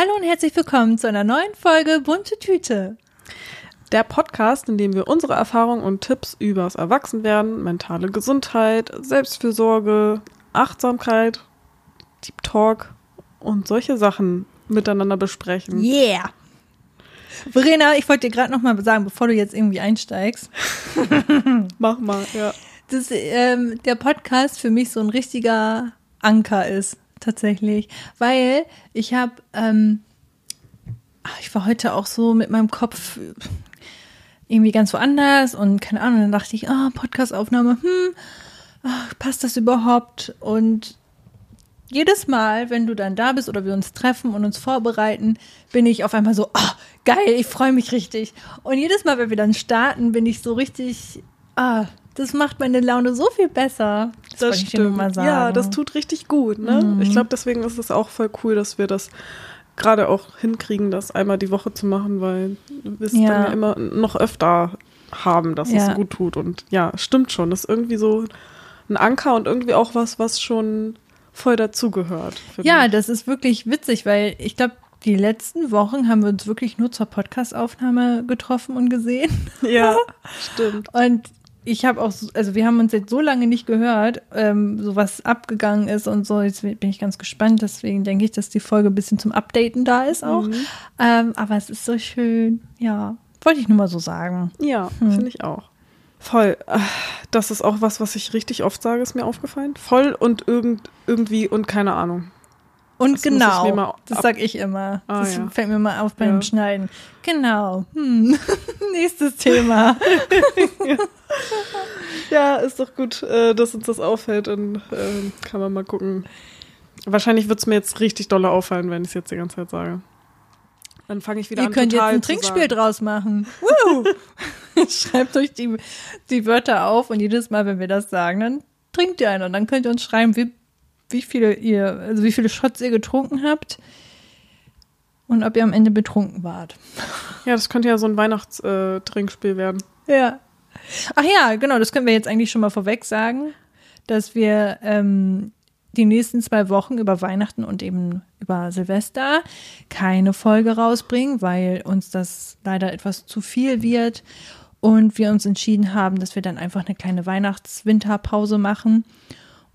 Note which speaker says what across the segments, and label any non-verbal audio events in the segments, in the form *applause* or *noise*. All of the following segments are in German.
Speaker 1: Hallo und herzlich willkommen zu einer neuen Folge Bunte Tüte.
Speaker 2: Der Podcast, in dem wir unsere Erfahrungen und Tipps übers Erwachsenwerden, mentale Gesundheit, Selbstfürsorge, Achtsamkeit, Deep Talk und solche Sachen miteinander besprechen.
Speaker 1: Yeah! Verena, ich wollte dir gerade noch mal sagen, bevor du jetzt irgendwie einsteigst. *laughs*
Speaker 2: Mach mal, ja.
Speaker 1: Dass ähm, der Podcast für mich so ein richtiger Anker ist, tatsächlich. Weil ich habe, ähm, ich war heute auch so mit meinem Kopf irgendwie ganz woanders und keine Ahnung, dann dachte ich, ah, oh, Podcastaufnahme, hm, ach, passt das überhaupt? Und jedes Mal, wenn du dann da bist oder wir uns treffen und uns vorbereiten, bin ich auf einmal so, ah, geil, ich freue mich richtig. Und jedes Mal, wenn wir dann starten, bin ich so richtig, ah, das macht meine Laune so viel besser.
Speaker 2: Das, das stimmt. Ja, das tut richtig gut. Ne? Mhm. Ich glaube, deswegen ist es auch voll cool, dass wir das gerade auch hinkriegen, das einmal die Woche zu machen, weil wir es ja. dann ja immer noch öfter haben, dass ja. es gut tut. Und ja, stimmt schon. Das ist irgendwie so ein Anker und irgendwie auch was, was schon voll dazugehört.
Speaker 1: Ja, mich. das ist wirklich witzig, weil ich glaube, die letzten Wochen haben wir uns wirklich nur zur Podcastaufnahme getroffen und gesehen.
Speaker 2: Ja, *laughs* stimmt.
Speaker 1: Und ich habe auch, also wir haben uns jetzt so lange nicht gehört, ähm, so was abgegangen ist und so. Jetzt bin ich ganz gespannt. Deswegen denke ich, dass die Folge ein bisschen zum Updaten da ist auch. Mhm. Ähm, aber es ist so schön. Ja, wollte ich nur mal so sagen.
Speaker 2: Ja, hm. finde ich auch. Voll. Das ist auch was, was ich richtig oft sage, ist mir aufgefallen. Voll und irgend, irgendwie und keine Ahnung.
Speaker 1: Und das genau, das sag ich immer. Ah, das ja. fällt mir mal auf beim ja. Schneiden. Genau. Hm. *laughs* Nächstes Thema. *laughs*
Speaker 2: ja. ist doch gut, äh, dass uns das auffällt und ähm, kann man mal gucken. Wahrscheinlich wird es mir jetzt richtig dolle auffallen, wenn ich es jetzt die ganze Zeit sage. Dann fange ich wieder
Speaker 1: Ihr
Speaker 2: an.
Speaker 1: Ihr könnt jetzt ein Trinkspiel draus machen. *laughs* Schreibt euch die, die Wörter auf und jedes Mal, wenn wir das sagen, dann trinkt ihr einen und dann könnt ihr uns schreiben, wie wie viele ihr, also wie viele Shots ihr getrunken habt und ob ihr am Ende betrunken wart. *laughs*
Speaker 2: Ja, das könnte ja so ein Weihnachtstrinkspiel werden.
Speaker 1: Ja. Ach ja, genau, das können wir jetzt eigentlich schon mal vorweg sagen, dass wir ähm, die nächsten zwei Wochen über Weihnachten und eben über Silvester keine Folge rausbringen, weil uns das leider etwas zu viel wird und wir uns entschieden haben, dass wir dann einfach eine kleine Weihnachts-Winterpause machen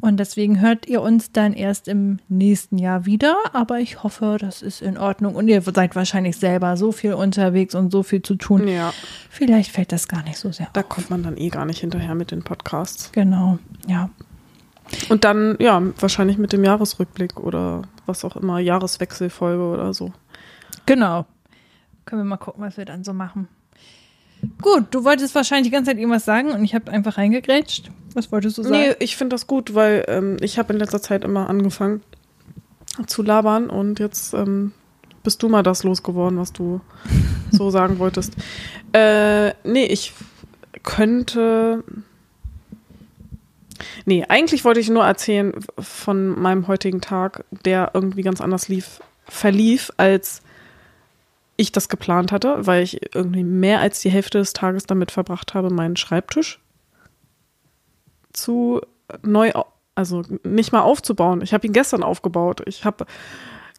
Speaker 1: und deswegen hört ihr uns dann erst im nächsten Jahr wieder. Aber ich hoffe, das ist in Ordnung. Und ihr seid wahrscheinlich selber so viel unterwegs und so viel zu tun.
Speaker 2: Ja.
Speaker 1: Vielleicht fällt das gar nicht so sehr
Speaker 2: Da auf. kommt man dann eh gar nicht hinterher mit den Podcasts.
Speaker 1: Genau, ja.
Speaker 2: Und dann, ja, wahrscheinlich mit dem Jahresrückblick oder was auch immer, Jahreswechselfolge oder so.
Speaker 1: Genau. Können wir mal gucken, was wir dann so machen. Gut, du wolltest wahrscheinlich die ganze Zeit irgendwas sagen und ich habe einfach reingegrätscht. Was wolltest du sagen? Nee,
Speaker 2: ich finde das gut, weil ähm, ich habe in letzter Zeit immer angefangen zu labern und jetzt ähm, bist du mal das losgeworden, was du so *laughs* sagen wolltest. Äh, nee, ich könnte. Nee, eigentlich wollte ich nur erzählen von meinem heutigen Tag, der irgendwie ganz anders lief, verlief, als ich das geplant hatte, weil ich irgendwie mehr als die Hälfte des Tages damit verbracht habe, meinen Schreibtisch zu neu, also nicht mal aufzubauen. Ich habe ihn gestern aufgebaut. Ich habe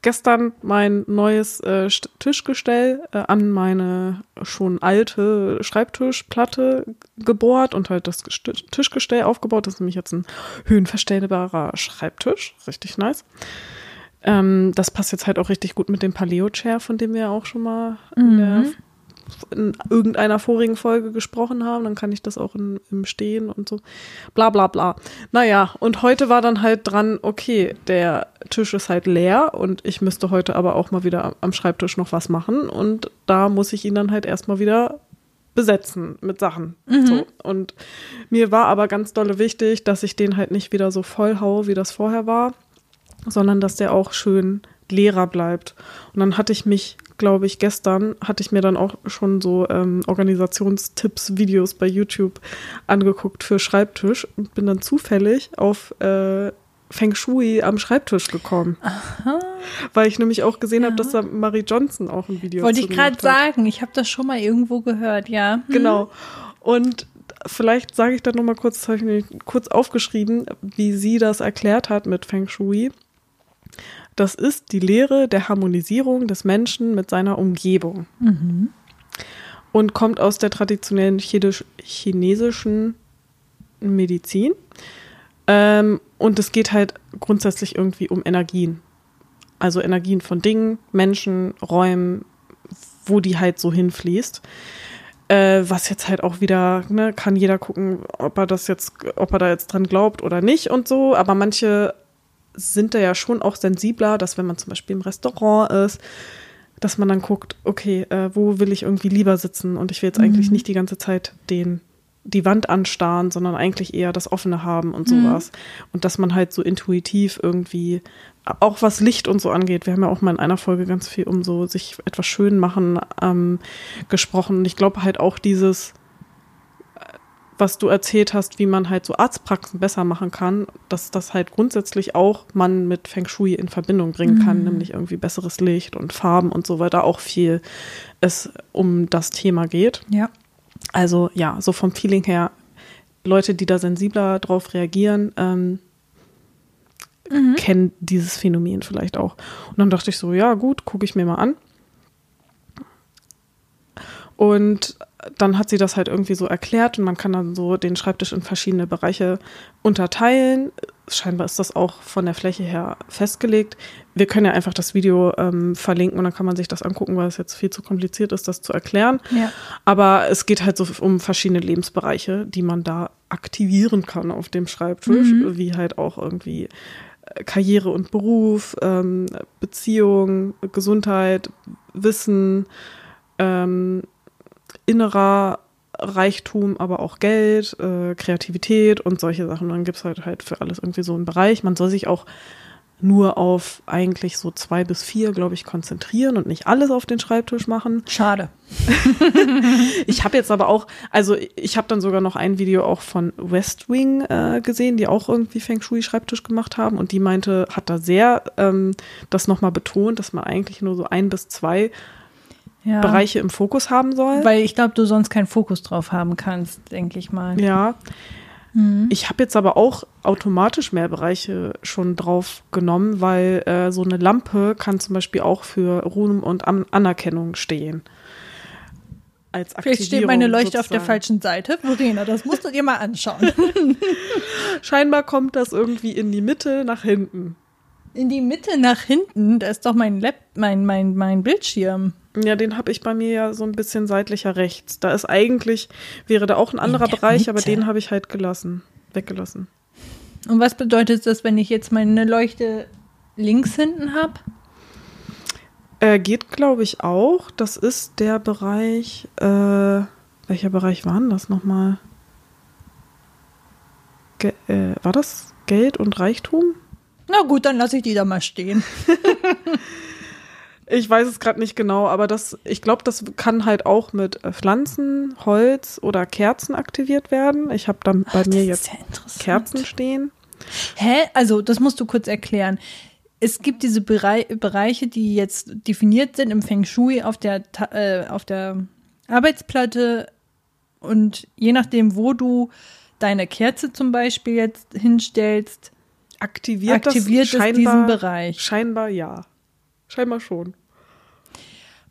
Speaker 2: gestern mein neues äh, Tischgestell äh, an meine schon alte Schreibtischplatte gebohrt und halt das Tischgestell aufgebaut. Das ist nämlich jetzt ein höhenverstellbarer Schreibtisch. Richtig nice. Ähm, das passt jetzt halt auch richtig gut mit dem Paleo-Chair, von dem wir auch schon mal mhm. in, der, in, irgendeiner vorigen Folge gesprochen haben. Dann kann ich das auch in, im Stehen und so. Bla bla bla. Naja, und heute war dann halt dran, okay, der Tisch ist halt leer und ich müsste heute aber auch mal wieder am Schreibtisch noch was machen. Und da muss ich ihn dann halt erstmal wieder besetzen mit Sachen. Mhm. So. Und mir war aber ganz dolle wichtig, dass ich den halt nicht wieder so voll haue, wie das vorher war sondern dass der auch schön leerer bleibt. Und dann hatte ich mich, glaube ich, gestern hatte ich mir dann auch schon so ähm, Organisationstipps, Videos bei YouTube angeguckt für Schreibtisch und bin dann zufällig auf äh, Feng Shui am Schreibtisch gekommen. Aha. Weil ich nämlich auch gesehen ja. habe, dass da Marie Johnson auch ein Video
Speaker 1: Wollte ich gerade sagen, ich habe das schon mal irgendwo gehört, ja.
Speaker 2: Hm. Genau. Und vielleicht sage ich dann noch mal kurz, das habe ich mir kurz aufgeschrieben, wie sie das erklärt hat mit Feng Shui. Das ist die Lehre der Harmonisierung des Menschen mit seiner Umgebung. Und kommt aus der traditionellen chinesischen Medizin. Ähm, und es geht halt grundsätzlich irgendwie um Energien. Also Energien von Dingen, Menschen, Räumen, wo die halt so hinfließt. Äh, was jetzt halt auch wieder, ne, kann jeder gucken, ob er das jetzt, ob er da jetzt dran glaubt oder nicht und so. Aber manche sind da ja schon auch sensibler, dass wenn man zum Beispiel im Restaurant ist, dass man dann guckt, okay, äh, wo will ich irgendwie lieber sitzen und ich will jetzt eigentlich nicht die ganze Zeit den die Wand anstarren, sondern eigentlich eher das Offene haben und sowas. Und dass man halt so intuitiv irgendwie, auch was Licht und so angeht, wir haben ja auch mal in einer Folge ganz viel um so sich etwas schön machen ähm, gesprochen. Und ich glaube halt auch dieses, was du erzählt hast, wie man halt so Arztpraxen besser machen kann, dass das halt grundsätzlich auch man mit Feng Shui in Verbindung bringen kann, nämlich irgendwie besseres Licht und Farben und so weiter, auch viel es um das Thema geht.
Speaker 1: Ja.
Speaker 2: Also ja, so vom Feeling her, Leute, die da sensibler drauf reagieren, ähm, kennen dieses Phänomen vielleicht auch. Und dann dachte ich so, ja gut, gucke ich mir mal an. Und dann hat sie das halt irgendwie so erklärt und man kann dann so den Schreibtisch in verschiedene Bereiche unterteilen. Scheinbar ist das auch von der Fläche her festgelegt. Wir können ja einfach das Video ähm, verlinken und dann kann man sich das angucken, weil es jetzt viel zu kompliziert ist, das zu erklären.
Speaker 1: Ja.
Speaker 2: Aber es geht halt so um verschiedene Lebensbereiche, die man da aktivieren kann auf dem Schreibtisch, wie halt auch irgendwie äh, Karriere und Beruf, ähm, Beziehung, Gesundheit, Wissen, ähm, innerer Reichtum, aber auch Geld, äh, Kreativität und solche Sachen. Dann gibt's halt halt für alles irgendwie so einen Bereich. Man soll sich auch nur auf eigentlich so zwei bis vier, glaube ich, konzentrieren und nicht alles auf den Schreibtisch machen.
Speaker 1: Schade. *laughs*
Speaker 2: Ich habe jetzt aber auch, also ich habe dann sogar noch ein Video auch von West Wing äh, gesehen, die auch irgendwie Feng Shui Schreibtisch gemacht haben und die meinte, hat da sehr ähm, das nochmal betont, dass man eigentlich nur so ein bis zwei
Speaker 1: Ja.
Speaker 2: Bereiche im Fokus haben soll.
Speaker 1: Weil ich glaube, du sonst keinen Fokus drauf haben kannst, denke ich mal.
Speaker 2: Ja. Ich habe jetzt aber auch automatisch mehr Bereiche schon drauf genommen, weil äh, so eine Lampe kann zum Beispiel auch für Ruhm und An Anerkennung stehen. Als
Speaker 1: Vielleicht steht meine Leuchte auf der
Speaker 2: sozusagen.
Speaker 1: falschen Seite. Verena, das musst du dir mal anschauen. *laughs*
Speaker 2: Scheinbar kommt das irgendwie in die Mitte nach hinten.
Speaker 1: In die Mitte nach hinten, da ist doch mein Lab, mein, mein, mein Bildschirm.
Speaker 2: Ja, den habe ich bei mir ja so ein bisschen seitlicher rechts. Da ist eigentlich, wäre da auch ein anderer
Speaker 1: der
Speaker 2: Bereich, aber den habe ich halt gelassen, weggelassen.
Speaker 1: Und was bedeutet das, wenn ich jetzt meine Leuchte links hinten habe?
Speaker 2: Äh, geht, glaube ich, auch. Das ist der Bereich, äh, welcher Bereich war denn das nochmal? Ge äh, war das Geld und Reichtum?
Speaker 1: Na gut, dann lasse ich die da mal stehen. *laughs*
Speaker 2: Ich weiß es gerade nicht genau, aber das, ich glaube, das kann halt auch mit äh, Pflanzen, Holz oder Kerzen aktiviert werden. Ich habe dann bei
Speaker 1: Ach,
Speaker 2: mir jetzt
Speaker 1: ja.
Speaker 2: Kerzen stehen.
Speaker 1: Hä? Also, das musst du kurz erklären. Es gibt diese Berei Bereiche, die jetzt definiert sind im Feng Shui auf der, äh, auf der Arbeitsplatte. Und je nachdem, wo du deine Kerze zum Beispiel jetzt hinstellst,
Speaker 2: Aktiviert,
Speaker 1: aktiviert
Speaker 2: das
Speaker 1: es
Speaker 2: scheinbar,
Speaker 1: diesen Bereich.
Speaker 2: Scheinbar ja. Scheinbar schon.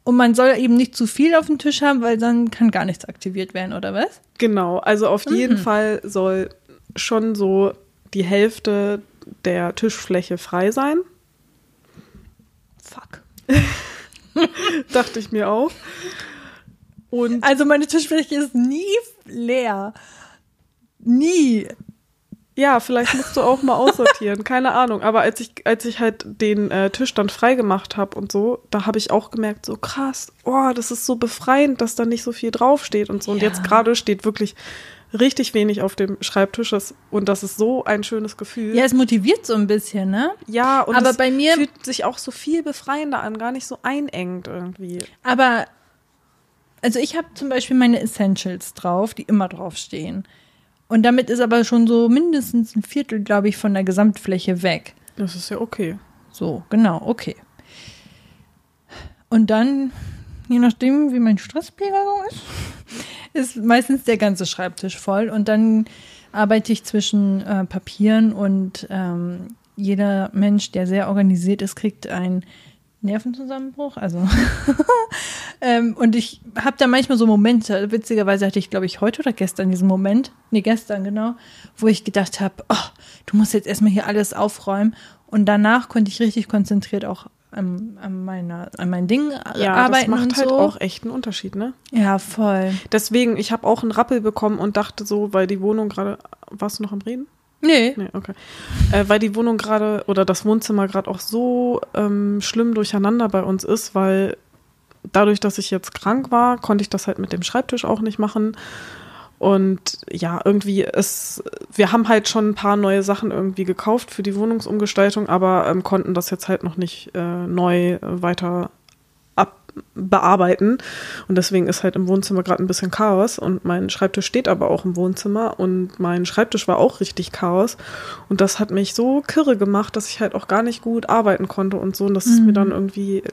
Speaker 1: Und man soll eben nicht zu viel auf dem Tisch haben, weil dann kann gar nichts aktiviert werden, oder was?
Speaker 2: Genau, also auf
Speaker 1: Mhm.
Speaker 2: jeden Fall soll schon so die Hälfte der Tischfläche frei sein.
Speaker 1: Fuck. *laughs*
Speaker 2: Dachte ich mir auch. Und
Speaker 1: Also meine Tischfläche ist nie leer. Nie.
Speaker 2: Ja, vielleicht musst du auch mal aussortieren, *laughs* keine Ahnung. Aber als ich, als ich halt den äh, Tisch dann frei gemacht habe und so, da habe ich auch gemerkt, so krass, oh, das ist so befreiend, dass da nicht so viel draufsteht und so. Und
Speaker 1: Ja.
Speaker 2: jetzt gerade steht wirklich richtig wenig auf dem Schreibtisch und das ist so ein schönes Gefühl.
Speaker 1: Ja, es motiviert so ein bisschen, ne?
Speaker 2: Ja, und
Speaker 1: Aber
Speaker 2: es
Speaker 1: bei mir-
Speaker 2: fühlt sich auch so viel befreiender an, gar nicht so einengt irgendwie.
Speaker 1: Aber, also ich habe zum Beispiel meine Essentials drauf, die immer draufstehen. Und damit ist aber schon so mindestens ein Viertel, glaube ich, von der Gesamtfläche weg.
Speaker 2: Das ist ja okay.
Speaker 1: So, genau, okay. Und dann, je nachdem, wie mein Stresspegel so ist, *laughs* ist meistens der ganze Schreibtisch voll. Und dann arbeite ich zwischen äh, Papieren und ähm, jeder Mensch, der sehr organisiert ist, kriegt einen Nervenzusammenbruch. Also *laughs* ähm, und ich habe da manchmal so Momente. Witzigerweise hatte ich, glaube ich, heute oder gestern diesen Moment, nee gestern genau, wo ich gedacht habe, oh, du musst jetzt erstmal hier alles aufräumen. Und danach konnte ich richtig konzentriert auch an, an, meiner, an mein Ding
Speaker 2: ja,
Speaker 1: arbeiten.
Speaker 2: Das macht halt
Speaker 1: so.
Speaker 2: auch echt einen Unterschied, ne?
Speaker 1: Ja, voll.
Speaker 2: Deswegen, ich habe auch einen Rappel bekommen und dachte so, weil die Wohnung gerade. Warst du noch am Reden?
Speaker 1: Nee.
Speaker 2: Nee, okay. Äh, weil die Wohnung gerade oder das Wohnzimmer gerade auch so ähm, schlimm durcheinander bei uns ist, weil dadurch, dass ich jetzt krank war, konnte ich das halt mit dem Schreibtisch auch nicht machen. Und ja, irgendwie ist, wir haben halt schon ein paar neue Sachen irgendwie gekauft für die Wohnungsumgestaltung, aber ähm, konnten das jetzt halt noch nicht äh, neu äh, weiter bearbeiten. Und deswegen ist halt im Wohnzimmer gerade ein bisschen Chaos. Und mein Schreibtisch steht aber auch im Wohnzimmer. Und mein Schreibtisch war auch richtig Chaos. Und das hat mich so kirre gemacht, dass ich halt auch gar nicht gut arbeiten konnte und so. Und das ist mir dann irgendwie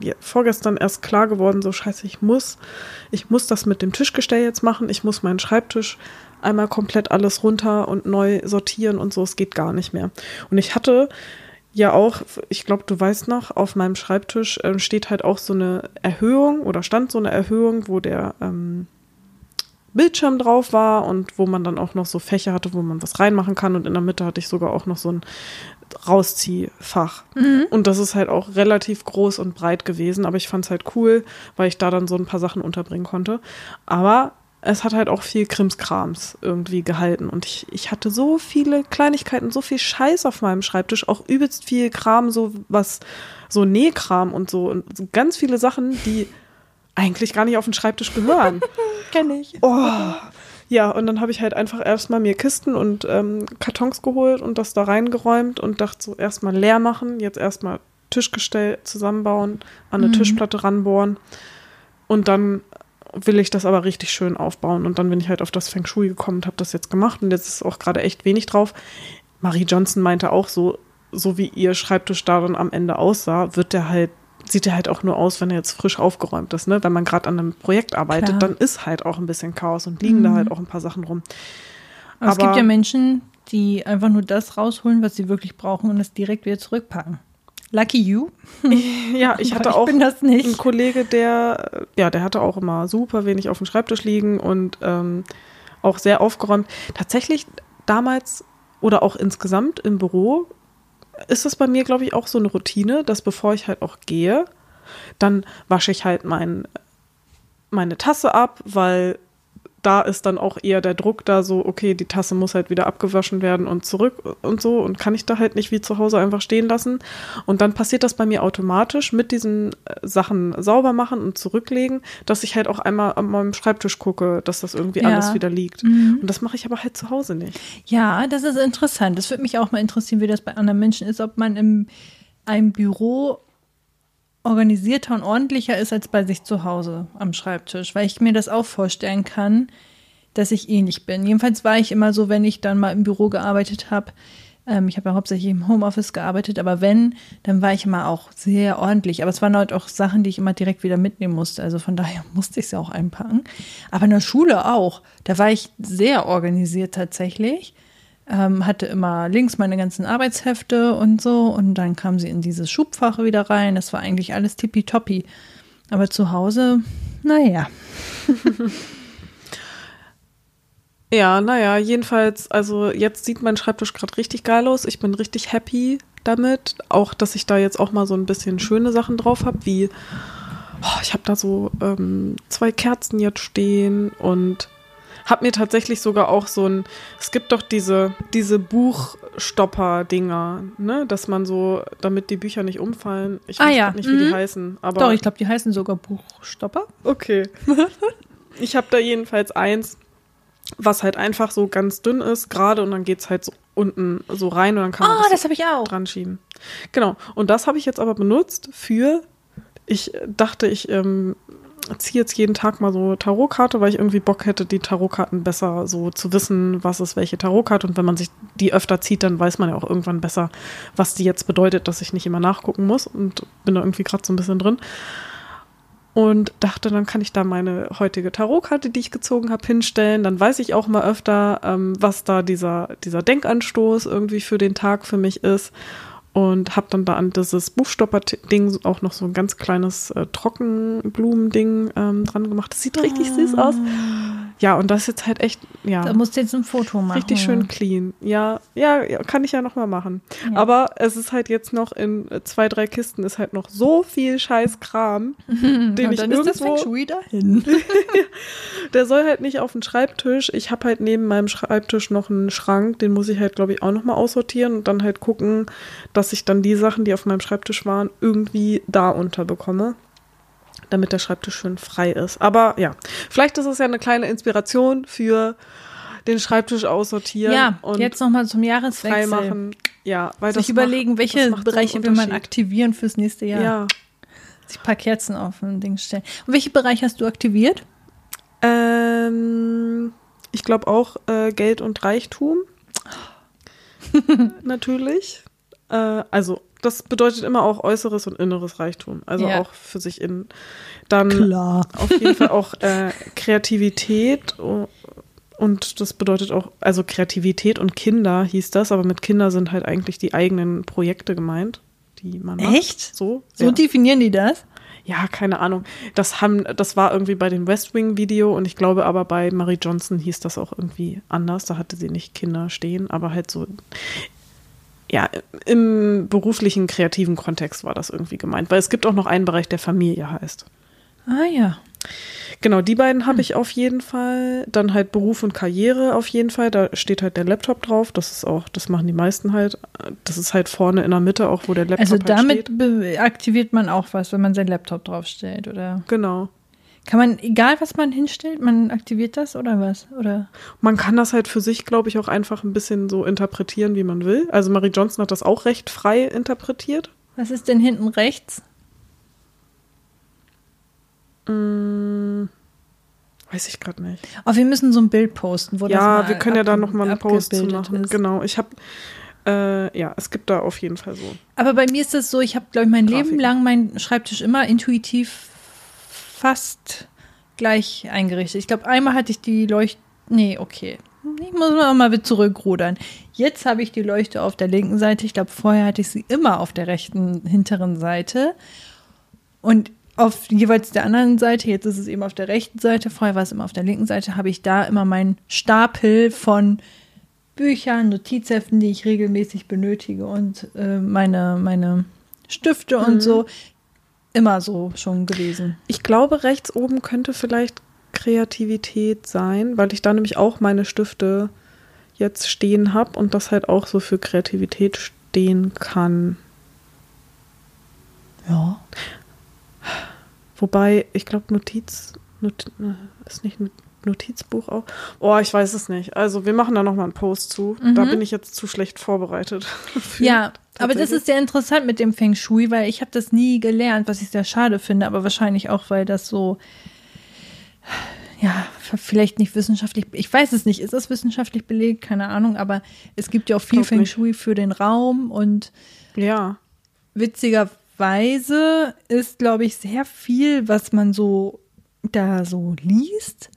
Speaker 2: ja, vorgestern erst klar geworden, so scheiße, ich muss, ich muss das mit dem Tischgestell jetzt machen. Ich muss meinen Schreibtisch einmal komplett alles runter und neu sortieren und so. Es geht gar nicht mehr. Und ich hatte ja auch, ich glaube, du weißt noch, auf meinem Schreibtisch äh, steht halt auch so eine Erhöhung oder stand so eine Erhöhung, wo der ähm, Bildschirm drauf war und wo man dann auch noch so Fächer hatte, wo man was reinmachen kann. Und in der Mitte hatte ich sogar auch noch so ein Rausziehfach. Und das ist halt auch relativ groß und breit gewesen, aber ich fand es halt cool, weil ich da dann so ein paar Sachen unterbringen konnte. Aber es hat halt auch viel Krimskrams irgendwie gehalten. Und ich, ich hatte so viele Kleinigkeiten, so viel Scheiß auf meinem Schreibtisch, auch übelst viel Kram, so was, so Nähkram und so. Und so ganz viele Sachen, die eigentlich gar nicht auf den Schreibtisch gehören. *laughs*
Speaker 1: Kenne ich.
Speaker 2: Oh. Ja, und dann habe ich halt einfach erstmal mir Kisten und ähm, Kartons geholt und das da reingeräumt und dachte so erstmal leer machen, jetzt erstmal Tischgestell zusammenbauen, an eine Tischplatte ranbohren und dann will ich das aber richtig schön aufbauen und dann bin ich halt auf das Feng Shui gekommen und habe das jetzt gemacht und jetzt ist auch gerade echt wenig drauf. Marie Johnson meinte auch so, so wie ihr Schreibtisch da dann am Ende aussah, wird der halt sieht der halt auch nur aus, wenn er jetzt frisch aufgeräumt ist, ne? Wenn man gerade an einem Projekt arbeitet,
Speaker 1: Klar.
Speaker 2: dann ist halt auch ein bisschen Chaos und liegen da halt auch ein paar Sachen rum.
Speaker 1: Aber es gibt ja Menschen, die einfach nur das rausholen, was sie wirklich brauchen und es direkt wieder zurückpacken. Lucky you. *laughs*
Speaker 2: Ja, ich *laughs* hatte
Speaker 1: Ich
Speaker 2: auch einen Kollege, der, ja, der hatte auch immer super wenig auf dem Schreibtisch liegen und ähm, auch sehr aufgeräumt. Tatsächlich damals oder auch insgesamt im Büro ist das bei mir, glaube ich, auch so eine Routine, dass bevor ich halt auch gehe, dann wasche ich halt mein, meine Tasse ab, weil da ist dann auch eher der Druck da so, okay, die Tasse muss halt wieder abgewaschen werden und zurück und so und kann ich da halt nicht wie zu Hause einfach stehen lassen. Und dann passiert das bei mir automatisch mit diesen äh, Sachen sauber machen und zurücklegen, dass ich halt auch einmal an meinem Schreibtisch gucke, dass das irgendwie
Speaker 1: Ja.
Speaker 2: alles wieder liegt. Und das mache ich aber halt zu Hause nicht.
Speaker 1: Ja, das ist interessant. Das würde mich auch mal interessieren, wie das bei anderen Menschen ist, ob man im einem Büro organisierter und ordentlicher ist als bei sich zu Hause am Schreibtisch, weil ich mir das auch vorstellen kann, dass ich ähnlich bin. Jedenfalls war ich immer so, wenn ich dann mal im Büro gearbeitet habe. Ähm, ich habe ja hauptsächlich im Homeoffice gearbeitet, aber wenn, dann war ich immer auch sehr ordentlich. Aber es waren halt auch Sachen, die ich immer direkt wieder mitnehmen musste. Also von *laughs* daher musste ich ja auch einpacken. Aber in der Schule auch. Da war ich sehr organisiert tatsächlich ähm, hatte immer links meine ganzen Arbeitshefte und so und dann kam sie in dieses Schubfach wieder rein. Das war eigentlich alles tippitoppi. Aber zu Hause, naja.
Speaker 2: Ja, *laughs* naja, jedenfalls, also jetzt sieht mein Schreibtisch gerade richtig geil aus. Ich bin richtig happy damit. Auch, dass ich da jetzt auch mal so ein bisschen schöne Sachen drauf habe, wie oh, ich habe da so ähm, zwei Kerzen jetzt stehen und habe mir tatsächlich sogar auch so ein, es gibt doch diese, diese Buchstopper-Dinger, ne, dass man so, damit die Bücher nicht umfallen. Ich
Speaker 1: Ah
Speaker 2: weiß
Speaker 1: ja,
Speaker 2: nicht, wie die
Speaker 1: mhm.
Speaker 2: heißen, aber
Speaker 1: Doch, ich glaube, die heißen sogar Buchstopper.
Speaker 2: Okay. *laughs* ich habe da jedenfalls eins, was halt einfach so ganz dünn ist, gerade und dann geht's halt so unten so rein und dann kann man
Speaker 1: Ah,
Speaker 2: das,
Speaker 1: das habe ich auch.
Speaker 2: dran schieben. Genau. Und das habe ich jetzt aber benutzt für, ich dachte, ich ähm, ziehe jetzt jeden Tag mal so Tarotkarte, weil ich irgendwie Bock hätte, die Tarotkarten besser so zu wissen, was ist welche Tarotkarte. Und wenn man sich die öfter zieht, dann weiß man ja auch irgendwann besser, was die jetzt bedeutet, dass ich nicht immer nachgucken muss. Und bin da irgendwie gerade so ein bisschen drin. und dachte, dann kann ich da meine heutige Tarotkarte, die ich gezogen habe, hinstellen. Dann weiß ich auch mal öfter, ähm, was da dieser, dieser Denkanstoß irgendwie für den Tag für mich ist und habe dann da an dieses Buchstopper-Ding auch noch so ein ganz kleines äh, Trockenblumen-Ding ähm, dran gemacht. Das sieht richtig süß aus. Ja, und das ist jetzt halt echt, ja.
Speaker 1: Da musst du jetzt ein Foto machen.
Speaker 2: Richtig schön clean. Ja, ja, ja kann ich ja noch mal machen. Ja. Aber es ist halt jetzt noch in zwei, drei Kisten ist halt noch so viel scheiß Kram, *laughs*
Speaker 1: den und ich dann irgendwo, ist das Feng Shui dahin. *laughs* *laughs*
Speaker 2: der soll halt nicht auf den Schreibtisch. Ich habe halt neben meinem Schreibtisch noch einen Schrank, den muss ich halt, glaube ich, auch noch mal aussortieren und dann halt gucken, dass ich dann die Sachen, die auf meinem Schreibtisch waren, irgendwie da unterbekomme damit der Schreibtisch schön frei ist. Aber ja, vielleicht ist es ja eine kleine Inspiration für den Schreibtisch aussortieren.
Speaker 1: Ja, und jetzt nochmal zum Jahreswechsel. Freimachen.
Speaker 2: Ja,
Speaker 1: weil Sich überlegen, macht, welche Bereiche will man aktivieren fürs nächste Jahr.
Speaker 2: Ja.
Speaker 1: Sich ein paar Kerzen auf ein Ding stellen. Und welche Bereich hast du aktiviert?
Speaker 2: Ähm, ich glaube auch äh, Geld und Reichtum. *laughs* Natürlich. Äh, also das bedeutet immer auch äußeres und inneres Reichtum. Also ja. auch für sich in dann
Speaker 1: Klar.
Speaker 2: auf jeden Fall auch *laughs* äh, Kreativität und das bedeutet auch, also Kreativität und Kinder hieß das, aber mit Kinder sind halt eigentlich die eigenen Projekte gemeint, die man macht.
Speaker 1: Echt?
Speaker 2: So?
Speaker 1: So ja. definieren die das?
Speaker 2: Ja, keine Ahnung. Das haben, das war irgendwie bei dem West Wing Video und ich glaube aber bei Marie Johnson hieß das auch irgendwie anders. Da hatte sie nicht Kinder stehen, aber halt so ja, im beruflichen, kreativen Kontext war das irgendwie gemeint, weil es gibt auch noch einen Bereich, der Familie heißt.
Speaker 1: Ah ja.
Speaker 2: Genau, die beiden habe hm. ich auf jeden Fall. Dann halt Beruf und Karriere auf jeden Fall. Da steht halt der Laptop drauf. Das ist auch, das machen die meisten halt. Das ist halt vorne in der Mitte auch, wo der Laptop
Speaker 1: also
Speaker 2: halt
Speaker 1: damit steht. aktiviert man auch was, wenn man seinen Laptop draufstellt, oder?
Speaker 2: Genau.
Speaker 1: Kann man, egal was man hinstellt, man aktiviert das oder was? Oder?
Speaker 2: Man kann das halt für sich, glaube ich, auch einfach ein bisschen so interpretieren, wie man will. Also Marie Johnson hat das auch recht frei interpretiert.
Speaker 1: Was ist denn hinten rechts?
Speaker 2: Hm, weiß ich gerade nicht.
Speaker 1: Aber wir müssen so ein Bild posten, wo
Speaker 2: ja, das Ja, wir können ja da nochmal einen Post zu machen. Ist. Genau, ich habe äh, ja, es gibt da auf jeden Fall so.
Speaker 1: Aber bei mir ist das so, ich habe, glaube ich, mein Grafiken. Leben lang meinen Schreibtisch immer intuitiv fast gleich eingerichtet. Ich glaube, einmal hatte ich die Leuchte. Nee, okay. Ich muss mal wieder zurückrudern. Jetzt habe ich die Leuchte auf der linken Seite. Ich glaube, vorher hatte ich sie immer auf der rechten hinteren Seite. Und auf jeweils der anderen Seite, jetzt ist es eben auf der rechten Seite, vorher war es immer auf der linken Seite, habe ich da immer meinen Stapel von Büchern, Notizheften, die ich regelmäßig benötige und äh, meine, meine Stifte mhm. und so immer so schon gewesen.
Speaker 2: Ich glaube, rechts oben könnte vielleicht Kreativität sein, weil ich da nämlich auch meine Stifte jetzt stehen habe und das halt auch so für Kreativität stehen kann.
Speaker 1: Ja.
Speaker 2: Wobei, ich glaube, Notiz, Not, ist nicht Notizbuch auch. Oh, ich weiß es nicht. Also wir machen da nochmal einen Post zu. Mhm. Da bin ich jetzt zu schlecht vorbereitet. *laughs*
Speaker 1: ja, aber das ist sehr interessant mit dem Feng Shui, weil ich habe das nie gelernt, was ich sehr schade finde, aber wahrscheinlich auch, weil das so, ja, vielleicht nicht wissenschaftlich, ich weiß es nicht, ist das wissenschaftlich belegt? Keine Ahnung, aber es gibt ja auch viel Feng Shui für den Raum und
Speaker 2: ja.
Speaker 1: witzigerweise ist, glaube ich, sehr viel, was man so da so liest,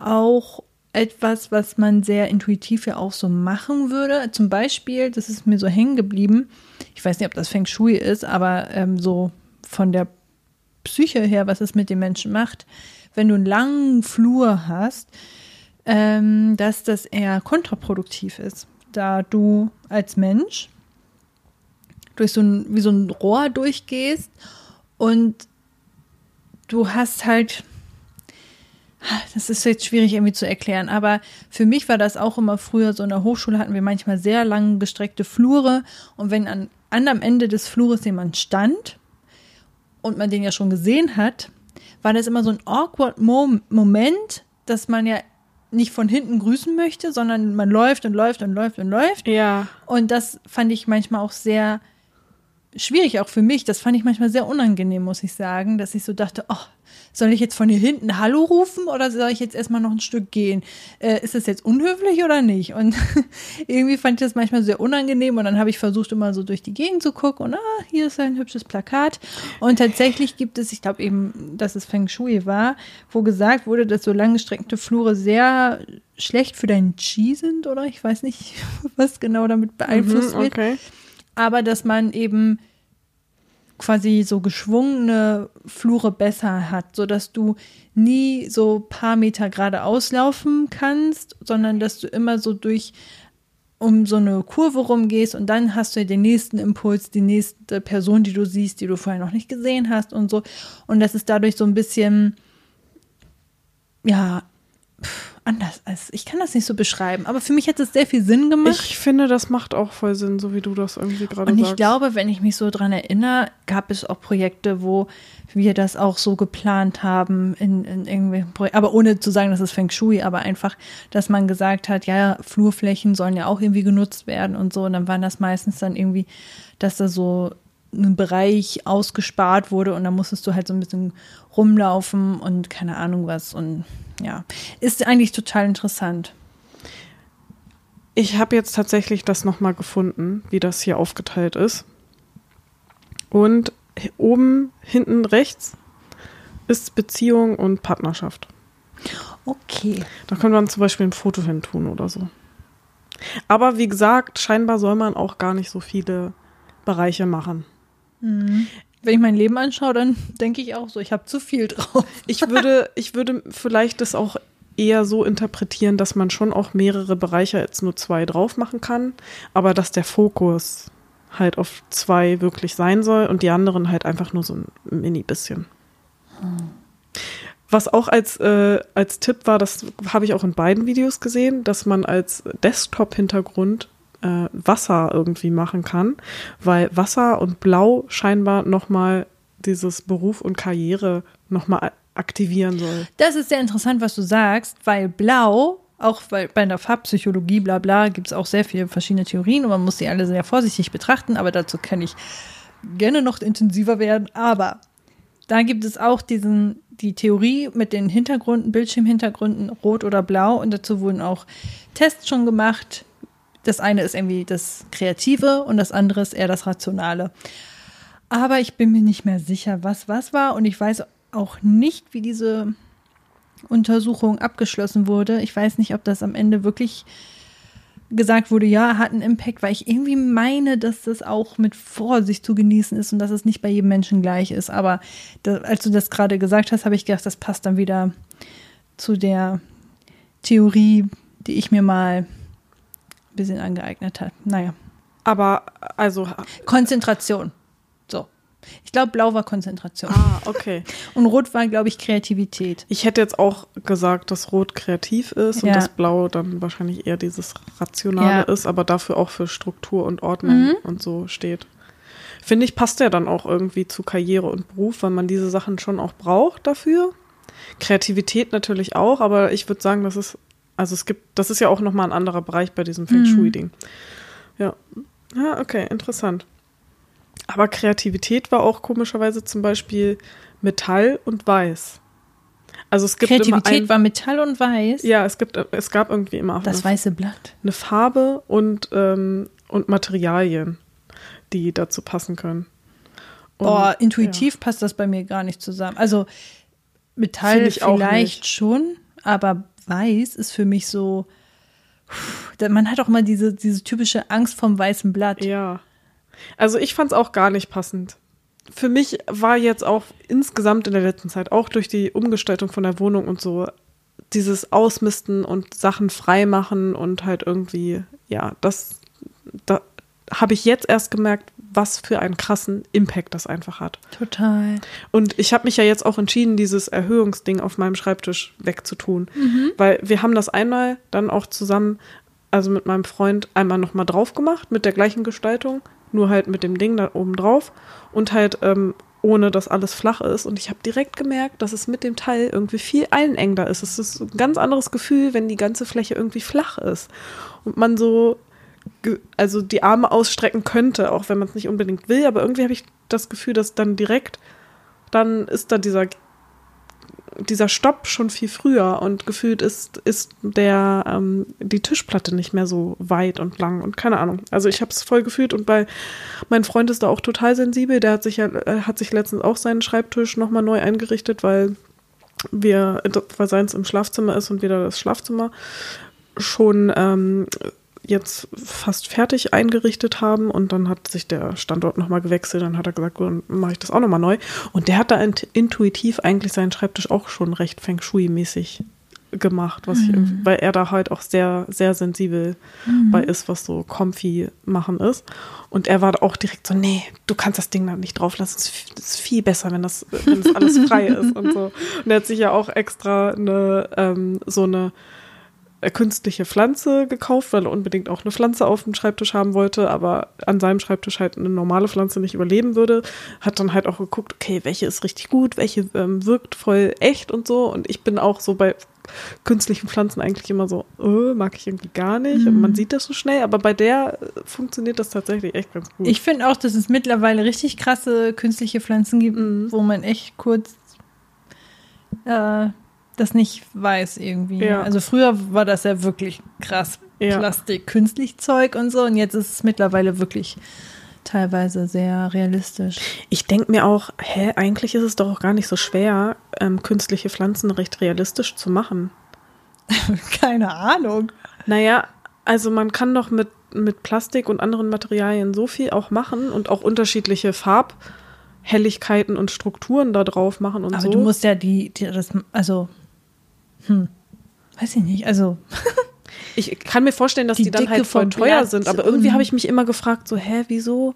Speaker 1: auch etwas, was man sehr intuitiv ja auch so machen würde. Zum Beispiel, das ist mir so hängen geblieben, ich weiß nicht, ob das Feng Shui ist, aber ähm, so von der Psyche her, was es mit den Menschen macht, wenn du einen langen Flur hast, ähm, dass das eher kontraproduktiv ist, da du als Mensch durch so ein, wie so ein Rohr durchgehst und du hast halt das ist jetzt schwierig irgendwie zu erklären, aber für mich war das auch immer früher so in der Hochschule hatten wir manchmal sehr lang gestreckte Flure und wenn an anderem Ende des Flures jemand stand und man den ja schon gesehen hat, war das immer so ein awkward Moment, dass man ja nicht von hinten grüßen möchte, sondern man läuft und läuft und läuft und läuft.
Speaker 2: Ja.
Speaker 1: Und das fand ich manchmal auch sehr schwierig auch für mich. Das fand ich manchmal sehr unangenehm, muss ich sagen, dass ich so dachte, oh, soll ich jetzt von hier hinten Hallo rufen oder soll ich jetzt erstmal noch ein Stück gehen? Äh, ist das jetzt unhöflich oder nicht? Und *laughs* irgendwie fand ich das manchmal sehr unangenehm und dann habe ich versucht, immer so durch die Gegend zu gucken und ah, hier ist ein hübsches Plakat. Und tatsächlich gibt es, ich glaube eben, dass es Feng Shui war, wo gesagt wurde, dass so langgestreckte Flure sehr schlecht für deinen Qi sind oder ich weiß nicht, *laughs* was genau damit beeinflusst
Speaker 2: Mhm, okay.
Speaker 1: wird. Aber dass man eben quasi so geschwungene Flure besser hat, so dass du nie so paar Meter geradeaus laufen kannst, sondern dass du immer so durch um so eine Kurve rumgehst und dann hast du den nächsten Impuls, die nächste Person, die du siehst, die du vorher noch nicht gesehen hast und so. Und das ist dadurch so ein bisschen, ja, anders als, ich kann das nicht so beschreiben, aber für mich hat es sehr viel Sinn gemacht.
Speaker 2: Ich finde, das macht auch voll Sinn, so wie du das irgendwie gerade
Speaker 1: Und
Speaker 2: sagst.
Speaker 1: ich glaube, wenn ich mich so dran erinnere, gab es auch Projekte, wo wir das auch so geplant haben, in, in irgendwelchen Projekten, aber ohne zu sagen, das ist Feng Shui, aber einfach, dass man gesagt hat, ja, Flurflächen sollen ja auch irgendwie genutzt werden und so. Und dann waren das meistens dann irgendwie, dass da so ein Bereich ausgespart wurde und dann musstest du halt so ein bisschen rumlaufen und keine Ahnung was. Und ja, ist eigentlich total interessant.
Speaker 2: Ich habe jetzt tatsächlich das nochmal gefunden, wie das hier aufgeteilt ist. Und oben, hinten rechts ist Beziehung und Partnerschaft.
Speaker 1: Okay.
Speaker 2: Da könnte man zum Beispiel ein Foto hin tun oder so. Aber wie gesagt, scheinbar soll man auch gar nicht so viele Bereiche machen.
Speaker 1: Wenn ich mein Leben anschaue, dann *laughs* denke ich auch so, ich habe zu viel drauf.
Speaker 2: Ich würde, *laughs* ich würde vielleicht das auch eher so interpretieren, dass man schon auch mehrere Bereiche als nur zwei drauf machen kann, aber dass der Fokus halt auf zwei wirklich sein soll und die anderen halt einfach nur so ein mini bisschen. Was auch als, äh, als Tipp war, das habe ich auch in beiden Videos gesehen, dass man als Desktop-Hintergrund äh, Wasser irgendwie machen kann, weil Wasser und Blau scheinbar nochmal dieses Beruf und Karriere nochmal aktivieren soll.
Speaker 1: Das ist sehr interessant, was du sagst, weil Blau, auch weil bei der Farbpsychologie, bla bla, gibt es auch sehr viele verschiedene Theorien und man muss sie alle sehr vorsichtig betrachten, aber dazu kann ich gerne noch intensiver werden. Aber da gibt es auch diesen, die Theorie mit den Hintergründen, Bildschirmhintergründen, rot oder blau und dazu wurden auch Tests schon gemacht. Das eine ist irgendwie das Kreative und das andere ist eher das Rationale. Aber ich bin mir nicht mehr sicher, was was war und ich weiß auch nicht, wie diese Untersuchung abgeschlossen wurde. Ich weiß nicht, ob das am Ende wirklich gesagt wurde, ja, hat einen Impact, weil ich irgendwie meine, dass das auch mit Vorsicht zu genießen ist und dass es nicht bei jedem Menschen gleich ist. Aber da, als du das gerade gesagt hast, habe ich gedacht, das passt dann wieder zu der Theorie, die ich mir mal bisschen angeeignet habe. Naja,
Speaker 2: Aber also,
Speaker 1: Konzentration. So. Ich glaube, blau war Konzentration.
Speaker 2: ah, okay. *laughs*
Speaker 1: Und rot war, glaube ich, Kreativität.
Speaker 2: Ich hätte jetzt auch gesagt, dass Rot kreativ ist und
Speaker 1: Ja.
Speaker 2: das Blau dann wahrscheinlich eher dieses Rationale
Speaker 1: Ja.
Speaker 2: ist, aber dafür auch für Struktur und Ordnung
Speaker 1: Mhm.
Speaker 2: und so steht. Finde ich, passt ja dann auch irgendwie zu Karriere und Beruf, weil man diese Sachen schon auch braucht dafür. Kreativität natürlich auch, aber ich würde sagen, das ist, also es gibt, das ist ja auch nochmal ein anderer Bereich bei diesem Feng
Speaker 1: Mhm.
Speaker 2: Shui-Ding. Ja. Ja, okay, interessant. Aber Kreativität war auch komischerweise zum Beispiel Metall und Weiß. Also es gibt
Speaker 1: Kreativität
Speaker 2: ein,
Speaker 1: war Metall und Weiß.
Speaker 2: ja, es gibt, es gab irgendwie immer
Speaker 1: Das
Speaker 2: eine,
Speaker 1: weiße Blatt.
Speaker 2: eine Farbe und ähm, und Materialien, die dazu passen können. Und,
Speaker 1: Boah, intuitiv passt das bei mir gar nicht zusammen. Also Metall
Speaker 2: auch
Speaker 1: vielleicht schon, aber Weiß ist für mich so. Man hat auch immer diese, diese typische Angst vom weißen Blatt.
Speaker 2: Ja. Also ich fand es auch gar nicht passend. Für mich war jetzt auch insgesamt in der letzten Zeit, auch durch die Umgestaltung von der Wohnung und so, dieses Ausmisten und Sachen freimachen und halt irgendwie, ja, das, da habe ich jetzt erst gemerkt, was für einen krassen Impact das einfach hat.
Speaker 1: Total.
Speaker 2: Und ich habe mich ja jetzt auch entschieden, dieses Erhöhungsding auf meinem Schreibtisch wegzutun. Weil wir haben das einmal dann auch zusammen, also mit meinem Freund, einmal nochmal drauf gemacht, mit der gleichen Gestaltung, nur halt mit dem Ding da oben drauf und halt ähm, ohne, dass alles flach ist. Und ich habe direkt gemerkt, dass es mit dem Teil irgendwie viel einengender ist. Es ist ein ganz anderes Gefühl, wenn die ganze Fläche irgendwie flach ist. Und man so also die Arme ausstrecken könnte, auch wenn man es nicht unbedingt will, aber irgendwie habe ich das Gefühl, dass dann direkt, dann ist da dieser, dieser Stopp schon viel früher und gefühlt ist, ist der, ähm, die Tischplatte nicht mehr so weit und lang und keine Ahnung. Also ich habe es voll gefühlt und bei, mein Freund ist da auch total sensibel, der hat sich ja, äh, hat sich letztens auch seinen Schreibtisch nochmal neu eingerichtet, weil wir, weil seins im Schlafzimmer ist und wieder das Schlafzimmer schon ähm, jetzt fast fertig eingerichtet haben und dann hat sich der Standort nochmal gewechselt, dann hat er gesagt, dann mache ich das auch nochmal neu. Und der hat da int- intuitiv eigentlich seinen Schreibtisch auch schon recht Feng Shui-mäßig gemacht, was ich, irgendwie- weil er da halt auch sehr, sehr sensibel bei ist, was so comfy machen ist. Und er war da auch direkt so, nee, du kannst das Ding da nicht drauf lassen. Es ist- viel besser, wenn das, wenn das alles frei ist und so. *laughs* Und er hat sich ja auch extra eine, ähm, so eine künstliche Pflanze gekauft, weil er unbedingt auch eine Pflanze auf dem Schreibtisch haben wollte, aber an seinem Schreibtisch halt eine normale Pflanze nicht überleben würde. Hat dann halt auch geguckt, okay, welche ist richtig gut, welche ähm, wirkt voll echt und so. Und ich bin auch so bei künstlichen Pflanzen eigentlich immer so, äh, mag ich irgendwie gar nicht. Und man sieht das so schnell, aber bei der äh, funktioniert das tatsächlich echt ganz gut.
Speaker 1: Ich finde auch, dass es mittlerweile richtig krasse künstliche Pflanzen gibt,
Speaker 2: Mhm.
Speaker 1: wo man echt kurz äh, das nicht weiß irgendwie.
Speaker 2: Ja.
Speaker 1: Also früher war das ja wirklich krass
Speaker 2: Ja.
Speaker 1: Plastik, künstlich Zeug und so und jetzt ist es mittlerweile wirklich teilweise sehr realistisch.
Speaker 2: Ich denke mir auch, hä, eigentlich ist es doch auch gar nicht so schwer, ähm, künstliche Pflanzen recht realistisch zu machen. *laughs*
Speaker 1: Keine Ahnung.
Speaker 2: Naja, also man kann doch mit, mit Plastik und anderen Materialien so viel auch machen und auch unterschiedliche Farbhelligkeiten und Strukturen da drauf machen und
Speaker 1: Aber
Speaker 2: so.
Speaker 1: du musst ja die, die das, also, hm, weiß ich nicht, also *laughs*
Speaker 2: ich kann mir vorstellen, dass die,
Speaker 1: Die
Speaker 2: dann
Speaker 1: Dicke
Speaker 2: halt voll teuer
Speaker 1: Blatt
Speaker 2: sind, aber irgendwie habe ich mich immer gefragt, so, hä, wieso?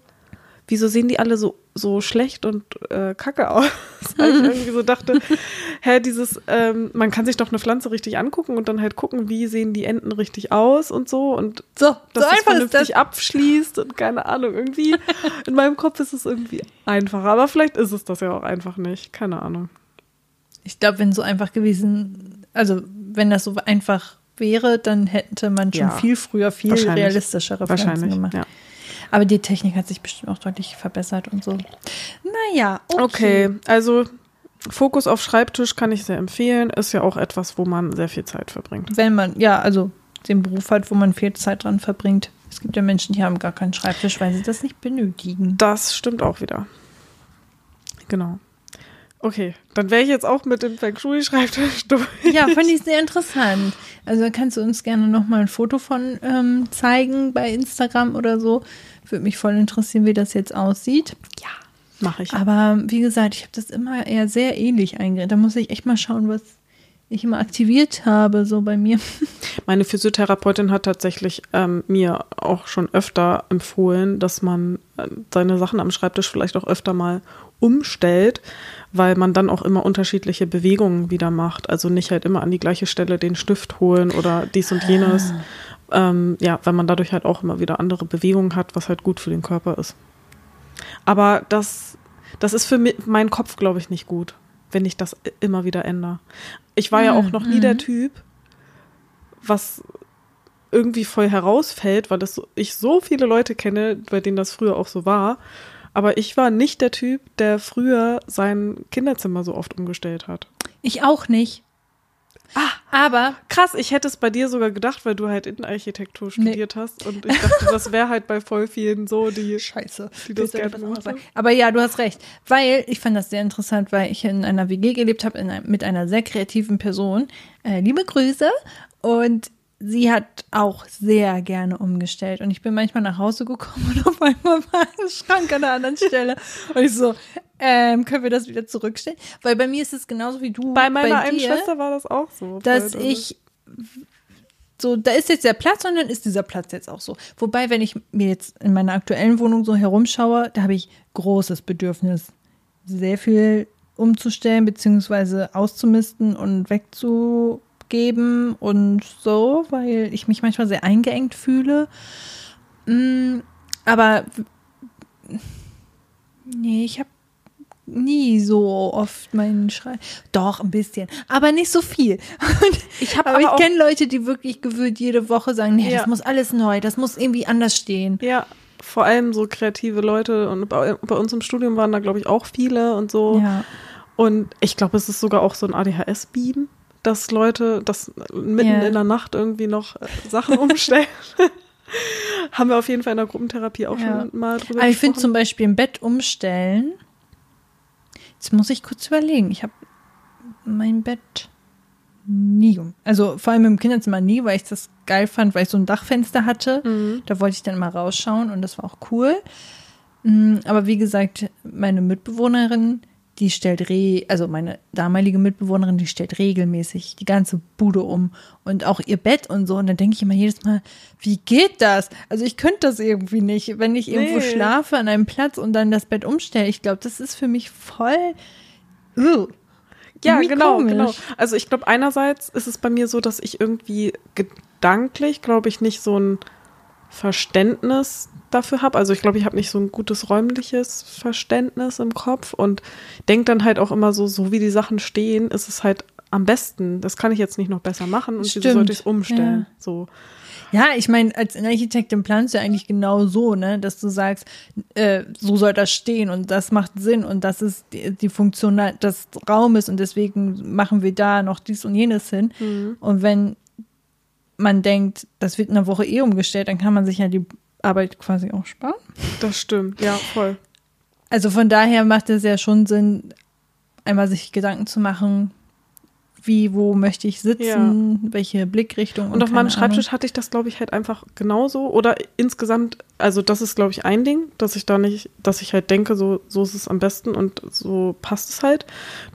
Speaker 2: Wieso sehen die alle so, so schlecht und äh, kacke aus? *laughs* Weil ich *laughs* irgendwie so dachte, hä, dieses, ähm, man kann sich doch eine Pflanze richtig angucken und dann halt gucken, wie sehen die Enden richtig aus und so und
Speaker 1: so,
Speaker 2: dass
Speaker 1: so ist
Speaker 2: vernünftig
Speaker 1: das.
Speaker 2: abschließt und keine Ahnung, irgendwie in meinem Kopf ist es irgendwie einfacher, aber vielleicht ist es das ja auch einfach nicht, keine Ahnung.
Speaker 1: Ich glaube, wenn so einfach gewesen, also wenn das so einfach wäre, dann hätte man schon
Speaker 2: Ja,
Speaker 1: viel früher viel realistischere Pflanzen gemacht.
Speaker 2: ja.
Speaker 1: Aber die Technik hat sich bestimmt auch deutlich verbessert und so. Naja, okay.
Speaker 2: Okay, also Fokus auf Schreibtisch kann ich sehr empfehlen, ist ja auch etwas, wo man sehr viel Zeit verbringt.
Speaker 1: Wenn man, ja, also den Beruf hat, wo man viel Zeit dran verbringt. Es gibt ja Menschen, die haben gar keinen Schreibtisch, weil sie das nicht benötigen.
Speaker 2: Das stimmt auch wieder. Genau. Okay, dann wäre ich jetzt auch mit dem Feng Shui-Schreibtisch *laughs* durch.
Speaker 1: Ja, fand ich sehr interessant. Also kannst du uns gerne noch mal ein Foto von ähm, zeigen bei Instagram oder so. Würde mich voll interessieren, wie das jetzt aussieht.
Speaker 2: Ja, mache ich.
Speaker 1: Aber wie gesagt, ich habe das immer eher sehr ähnlich eingerichtet. Da muss ich echt mal schauen, was ich immer aktiviert habe, so bei mir. *laughs*
Speaker 2: Meine Physiotherapeutin hat tatsächlich ähm, mir auch schon öfter empfohlen, dass man äh, seine Sachen am Schreibtisch vielleicht auch öfter mal umstellt, weil man dann auch immer unterschiedliche Bewegungen wieder macht. Also nicht halt immer an die gleiche Stelle den Stift holen oder dies und jenes. Ähm, ja, weil man dadurch halt auch immer wieder andere Bewegungen hat, was halt gut für den Körper ist. Aber das, das ist für mi- meinen Kopf, glaube ich, nicht gut, wenn ich das immer wieder ändere. Ich war ja auch noch nie der Typ, was irgendwie voll herausfällt, weil das so, ich so viele Leute kenne, bei denen das früher auch so war. Aber ich war nicht der Typ, der früher sein Kinderzimmer so oft umgestellt hat.
Speaker 1: Ich auch nicht.
Speaker 2: Ah,
Speaker 1: Aber
Speaker 2: krass, ich hätte es bei dir sogar gedacht, weil du halt Innenarchitektur studiert hast. Und ich dachte, das wäre halt bei voll vielen so, die. *laughs*
Speaker 1: Scheiße.
Speaker 2: Die das gerne.
Speaker 1: Aber ja, du hast recht. Weil ich fand das sehr interessant, weil ich in einer WG gelebt habe mit einer sehr kreativen Person. Äh, liebe Grüße. Und sie hat auch sehr gerne umgestellt. Und ich bin manchmal nach Hause gekommen *laughs* und auf einmal war ein Schrank an einer anderen Stelle. Und ich so, ähm, können wir das wieder zurückstellen? Weil bei mir ist es genauso wie du.
Speaker 2: Bei meiner einen
Speaker 1: dir,
Speaker 2: Schwester war das auch so.
Speaker 1: dass
Speaker 2: Weil-
Speaker 1: ich so, da ist jetzt der Platz und dann ist dieser Platz jetzt auch so. Wobei, wenn ich mir jetzt in meiner aktuellen Wohnung so herumschaue, da habe ich großes Bedürfnis, sehr viel umzustellen, beziehungsweise auszumisten und wegzugeben und so, weil ich mich manchmal sehr eingeengt fühle. Mm, Aber nee, ich habe nie so oft meinen Schrei. Doch, ein bisschen, aber nicht so viel.
Speaker 2: Ich hab
Speaker 1: aber,
Speaker 2: aber
Speaker 1: ich kenne Leute, die wirklich gewöhnt jede Woche sagen, nee,
Speaker 2: Ja.
Speaker 1: das muss alles neu, das muss irgendwie anders stehen.
Speaker 2: Ja, vor allem so kreative Leute und bei, bei uns im Studium waren da, glaube ich, auch viele und so.
Speaker 1: Ja.
Speaker 2: Und ich glaube, es ist sogar auch so ein ADHS-Beam, dass Leute das mitten
Speaker 1: Ja.
Speaker 2: in der Nacht irgendwie noch äh, Sachen umstellen. *laughs* *laughs* Haben wir auf jeden Fall in der Gruppentherapie auch
Speaker 1: Ja.
Speaker 2: schon mal drüber
Speaker 1: Aber ich finde zum Beispiel im Bett umstellen. Jetzt muss ich kurz überlegen. Ich habe mein Bett nie um. Also vor allem im Kinderzimmer nie, weil ich das geil fand, weil ich so ein Dachfenster hatte.
Speaker 2: Mhm.
Speaker 1: Da wollte ich dann immer rausschauen und das war auch cool. Mm, Aber wie gesagt, meine Mitbewohnerin, die stellt re, also meine damalige Mitbewohnerin, die stellt regelmäßig die ganze Bude um und auch ihr Bett und so. Und dann denke ich immer jedes Mal, wie geht das? Also ich könnte das irgendwie nicht, wenn ich irgendwo
Speaker 2: Nee.
Speaker 1: schlafe an einem Platz und dann das Bett umstelle. Ich glaube, das ist für mich voll. Ugh.
Speaker 2: Ja, genau,
Speaker 1: komisch.
Speaker 2: genau. Also ich glaube, einerseits ist es bei mir so, dass ich irgendwie gedanklich, glaube ich, nicht so ein Verständnis dafür habe. Also ich glaube, ich habe nicht so ein gutes räumliches Verständnis im Kopf und denke dann halt auch immer so, so wie die Sachen stehen, ist es halt am besten. Das kann ich jetzt nicht noch besser machen und wieso
Speaker 1: Stimmt,
Speaker 2: sollte ich es umstellen?
Speaker 1: ja.
Speaker 2: So.
Speaker 1: Ja, ich meine, als Architektin planst du ja eigentlich genau so, ne, dass du sagst, äh, so soll das stehen und das macht Sinn und das ist die, die Funktion des Raumes und deswegen machen wir da noch dies und jenes hin. Und wenn man denkt, das wird in einer Woche eh umgestellt, dann kann man sich ja die Arbeit quasi auch sparen.
Speaker 2: Das stimmt, ja, voll.
Speaker 1: Also von daher macht es ja schon Sinn, einmal sich Gedanken zu machen, wie, wo möchte ich sitzen, welche Blickrichtung.
Speaker 2: Und auf
Speaker 1: keine
Speaker 2: meinem Schreibtisch
Speaker 1: Ahnung.
Speaker 2: hatte ich das, glaube ich, halt einfach genauso. Oder insgesamt, also das ist, glaube ich, ein Ding, dass ich da nicht, dass ich halt denke, so, so ist es am besten und so passt es halt.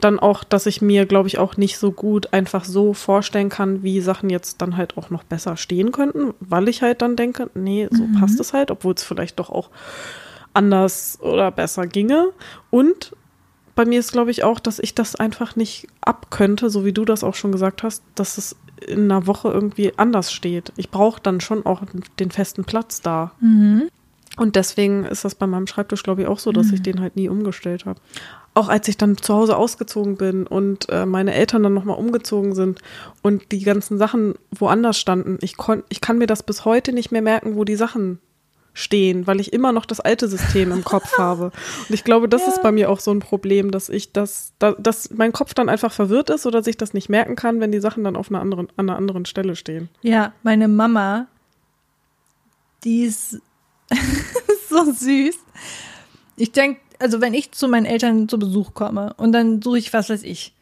Speaker 2: Dann auch, dass ich mir, glaube ich, auch nicht so gut einfach so vorstellen kann, wie Sachen jetzt dann halt auch noch besser stehen könnten, weil ich halt dann denke, nee, so passt es halt, obwohl es vielleicht doch auch anders oder besser ginge. Und bei mir ist, glaube ich, auch, dass ich das einfach nicht abkönnte, so wie du das auch schon gesagt hast, dass es in einer Woche irgendwie anders steht. Ich brauche dann schon auch den festen Platz da. Und deswegen ist das bei meinem Schreibtisch, glaube ich, auch so, dass ich den halt nie umgestellt habe. Auch als ich dann zu Hause ausgezogen bin und äh, meine Eltern dann nochmal umgezogen sind und die ganzen Sachen woanders standen, ich, kon ich kann mir das bis heute nicht mehr merken, wo die Sachen stehen, weil ich immer noch das alte System im Kopf *laughs* habe. Und ich glaube, das ist bei mir auch so ein Problem, dass ich das, da, dass mein Kopf dann einfach verwirrt ist oder sich das nicht merken kann, wenn die Sachen dann auf einer anderen, an einer anderen Stelle stehen.
Speaker 1: Ja, meine Mama, die ist *laughs* so süß. Ich denke, also wenn ich zu meinen Eltern zu Besuch komme und dann suche ich, was weiß ich,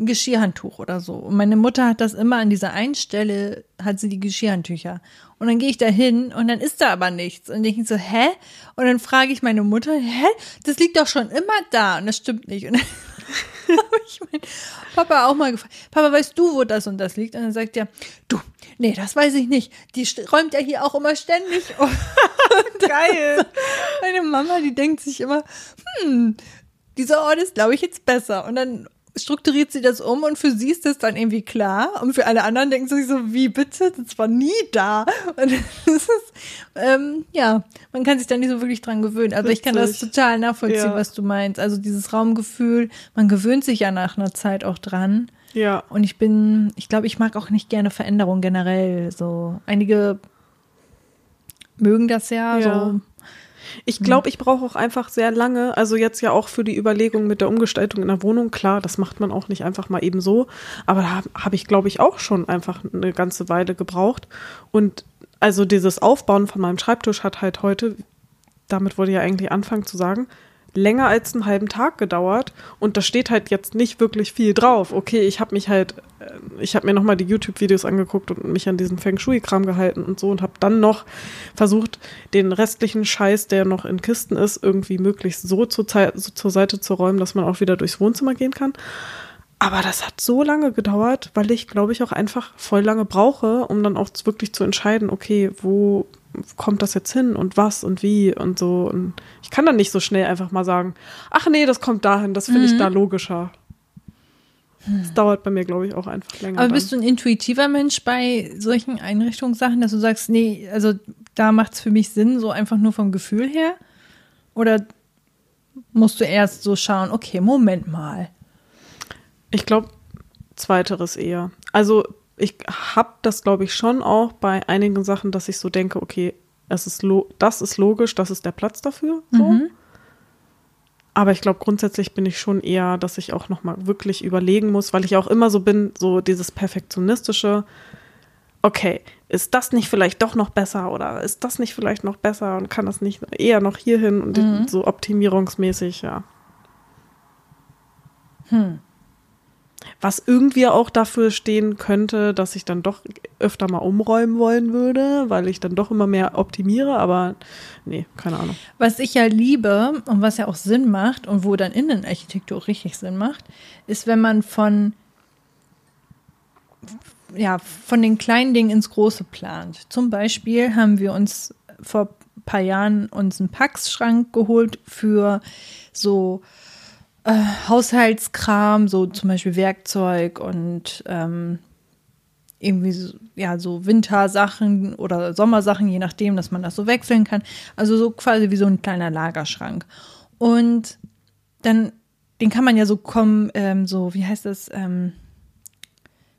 Speaker 1: ein Geschirrhandtuch oder so. Und meine Mutter hat das immer an dieser einen Stelle, hat sie die Geschirrhandtücher. Und dann gehe ich da hin und dann ist da aber nichts. Und denke ich so, hä? Und dann frage ich meine Mutter, hä? Das liegt doch schon immer da. Und das stimmt nicht. Und *laughs* dann habe ich meinen Papa auch mal gefragt, Papa, weißt du, wo das und das liegt? Und dann sagt er, du, nee, das weiß ich nicht. Die räumt ja hier auch immer ständig um. *laughs*
Speaker 2: Geil!
Speaker 1: Meine Mama, die denkt sich immer, hm, dieser Ort ist, glaube ich, jetzt besser. Und dann strukturiert sie das um und für sie ist das dann irgendwie klar. Und für alle anderen denken sie sich so, wie bitte? Das war nie da. *laughs* Und das ist, ähm, ja, man kann sich da nicht so wirklich dran gewöhnen. Also ich kann das total nachvollziehen,
Speaker 2: Ja.
Speaker 1: was du meinst. Also dieses Raumgefühl, man gewöhnt sich ja nach einer Zeit auch dran.
Speaker 2: Ja,
Speaker 1: Und ich bin, ich glaube, ich mag auch nicht gerne Veränderung generell. So einige mögen das ja,
Speaker 2: Ja.
Speaker 1: so
Speaker 2: Ich glaube, ich brauche auch einfach sehr lange, also jetzt ja auch für die Überlegung mit der Umgestaltung in der Wohnung, klar, das macht man auch nicht einfach mal eben so, aber da habe hab ich, glaube ich, auch schon einfach eine ganze Weile gebraucht. Und also dieses Aufbauen von meinem Schreibtisch hat halt heute, damit wollte ich ja eigentlich anfangen zu sagen, länger als einen halben Tag gedauert und da steht halt jetzt nicht wirklich viel drauf. Okay, ich habe mich halt, äh, ich habe mir nochmal die YouTube-Videos angeguckt und mich an diesem Feng Shui-Kram gehalten und so und habe dann noch versucht, den restlichen Scheiß, der noch in Kisten ist, irgendwie möglichst so Zei- so zur Seite zu räumen, dass man auch wieder durchs Wohnzimmer gehen kann. Aber das hat so lange gedauert, weil ich, glaube ich, auch einfach voll lange brauche, um dann auch wirklich zu entscheiden, okay, wo kommt das jetzt hin und was und wie und so. Und ich kann dann nicht so schnell einfach mal sagen, ach nee, das kommt dahin, das finde ich da logischer. Das dauert bei mir, glaube ich, auch einfach länger.
Speaker 1: Aber
Speaker 2: dann.
Speaker 1: bist du ein intuitiver Mensch bei solchen Einrichtungssachen, dass du sagst, nee, also da macht es für mich Sinn, so einfach nur vom Gefühl her? Oder musst du erst so schauen, okay, Moment mal.
Speaker 2: Ich glaube, zweiteres eher. Also ich habe das, glaube ich, schon auch bei einigen Sachen, dass ich so denke, okay, es ist das ist logisch, das ist der Platz dafür. So. Mhm. Aber ich glaube, grundsätzlich bin ich schon eher, dass ich auch nochmal wirklich überlegen muss, weil ich auch immer so bin, so dieses perfektionistische, okay, ist das nicht vielleicht doch noch besser oder ist das nicht vielleicht noch besser und kann das nicht eher noch hierhin und mhm. so optimierungsmäßig, ja. Hm. Was irgendwie auch dafür stehen könnte, dass ich dann doch öfter mal umräumen wollen würde, weil ich dann doch immer mehr optimiere, aber nee, keine Ahnung.
Speaker 1: Was ich ja liebe und was ja auch Sinn macht und wo dann Innenarchitektur richtig Sinn macht, ist, wenn man von ja, von den kleinen Dingen ins Große plant. Zum Beispiel haben wir uns vor ein paar Jahren uns einen Packschrank geholt für so äh, Haushaltskram, so zum Beispiel Werkzeug und ähm, irgendwie so, ja so Wintersachen oder Sommersachen, je nachdem, dass man das so wechseln kann. Also so quasi wie so ein kleiner Lagerschrank. Und dann, den kann man ja so kommen, ähm, so wie heißt das, ähm,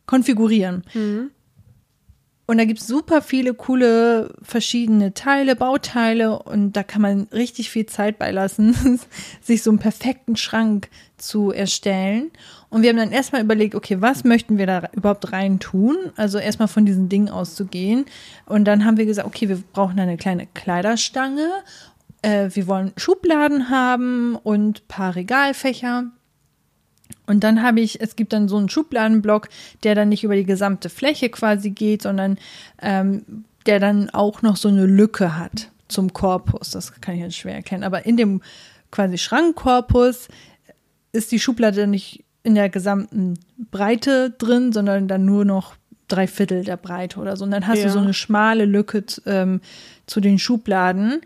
Speaker 1: konfigurieren. Mhm. Und da gibt es super viele coole verschiedene Teile, Bauteile und da kann man richtig viel Zeit beilassen, *laughs* sich so einen perfekten Schrank zu erstellen. Und wir haben dann erstmal überlegt, okay, was möchten wir da überhaupt rein tun? Also erstmal von diesen Dingen auszugehen. Und dann haben wir gesagt, okay, wir brauchen eine kleine Kleiderstange. Äh, wir wollen Schubladen haben und paar Regalfächer. Und dann habe ich, es gibt dann so einen Schubladenblock, der dann nicht über die gesamte Fläche quasi geht, sondern ähm, der dann auch noch so eine Lücke hat zum Korpus. Das kann ich jetzt schwer erklären. Aber in dem quasi Schrankkorpus ist die Schublade nicht in der gesamten Breite drin, sondern dann nur noch drei Viertel der Breite oder so. Und dann hast ja. du so eine schmale Lücke ähm, zu den Schubladen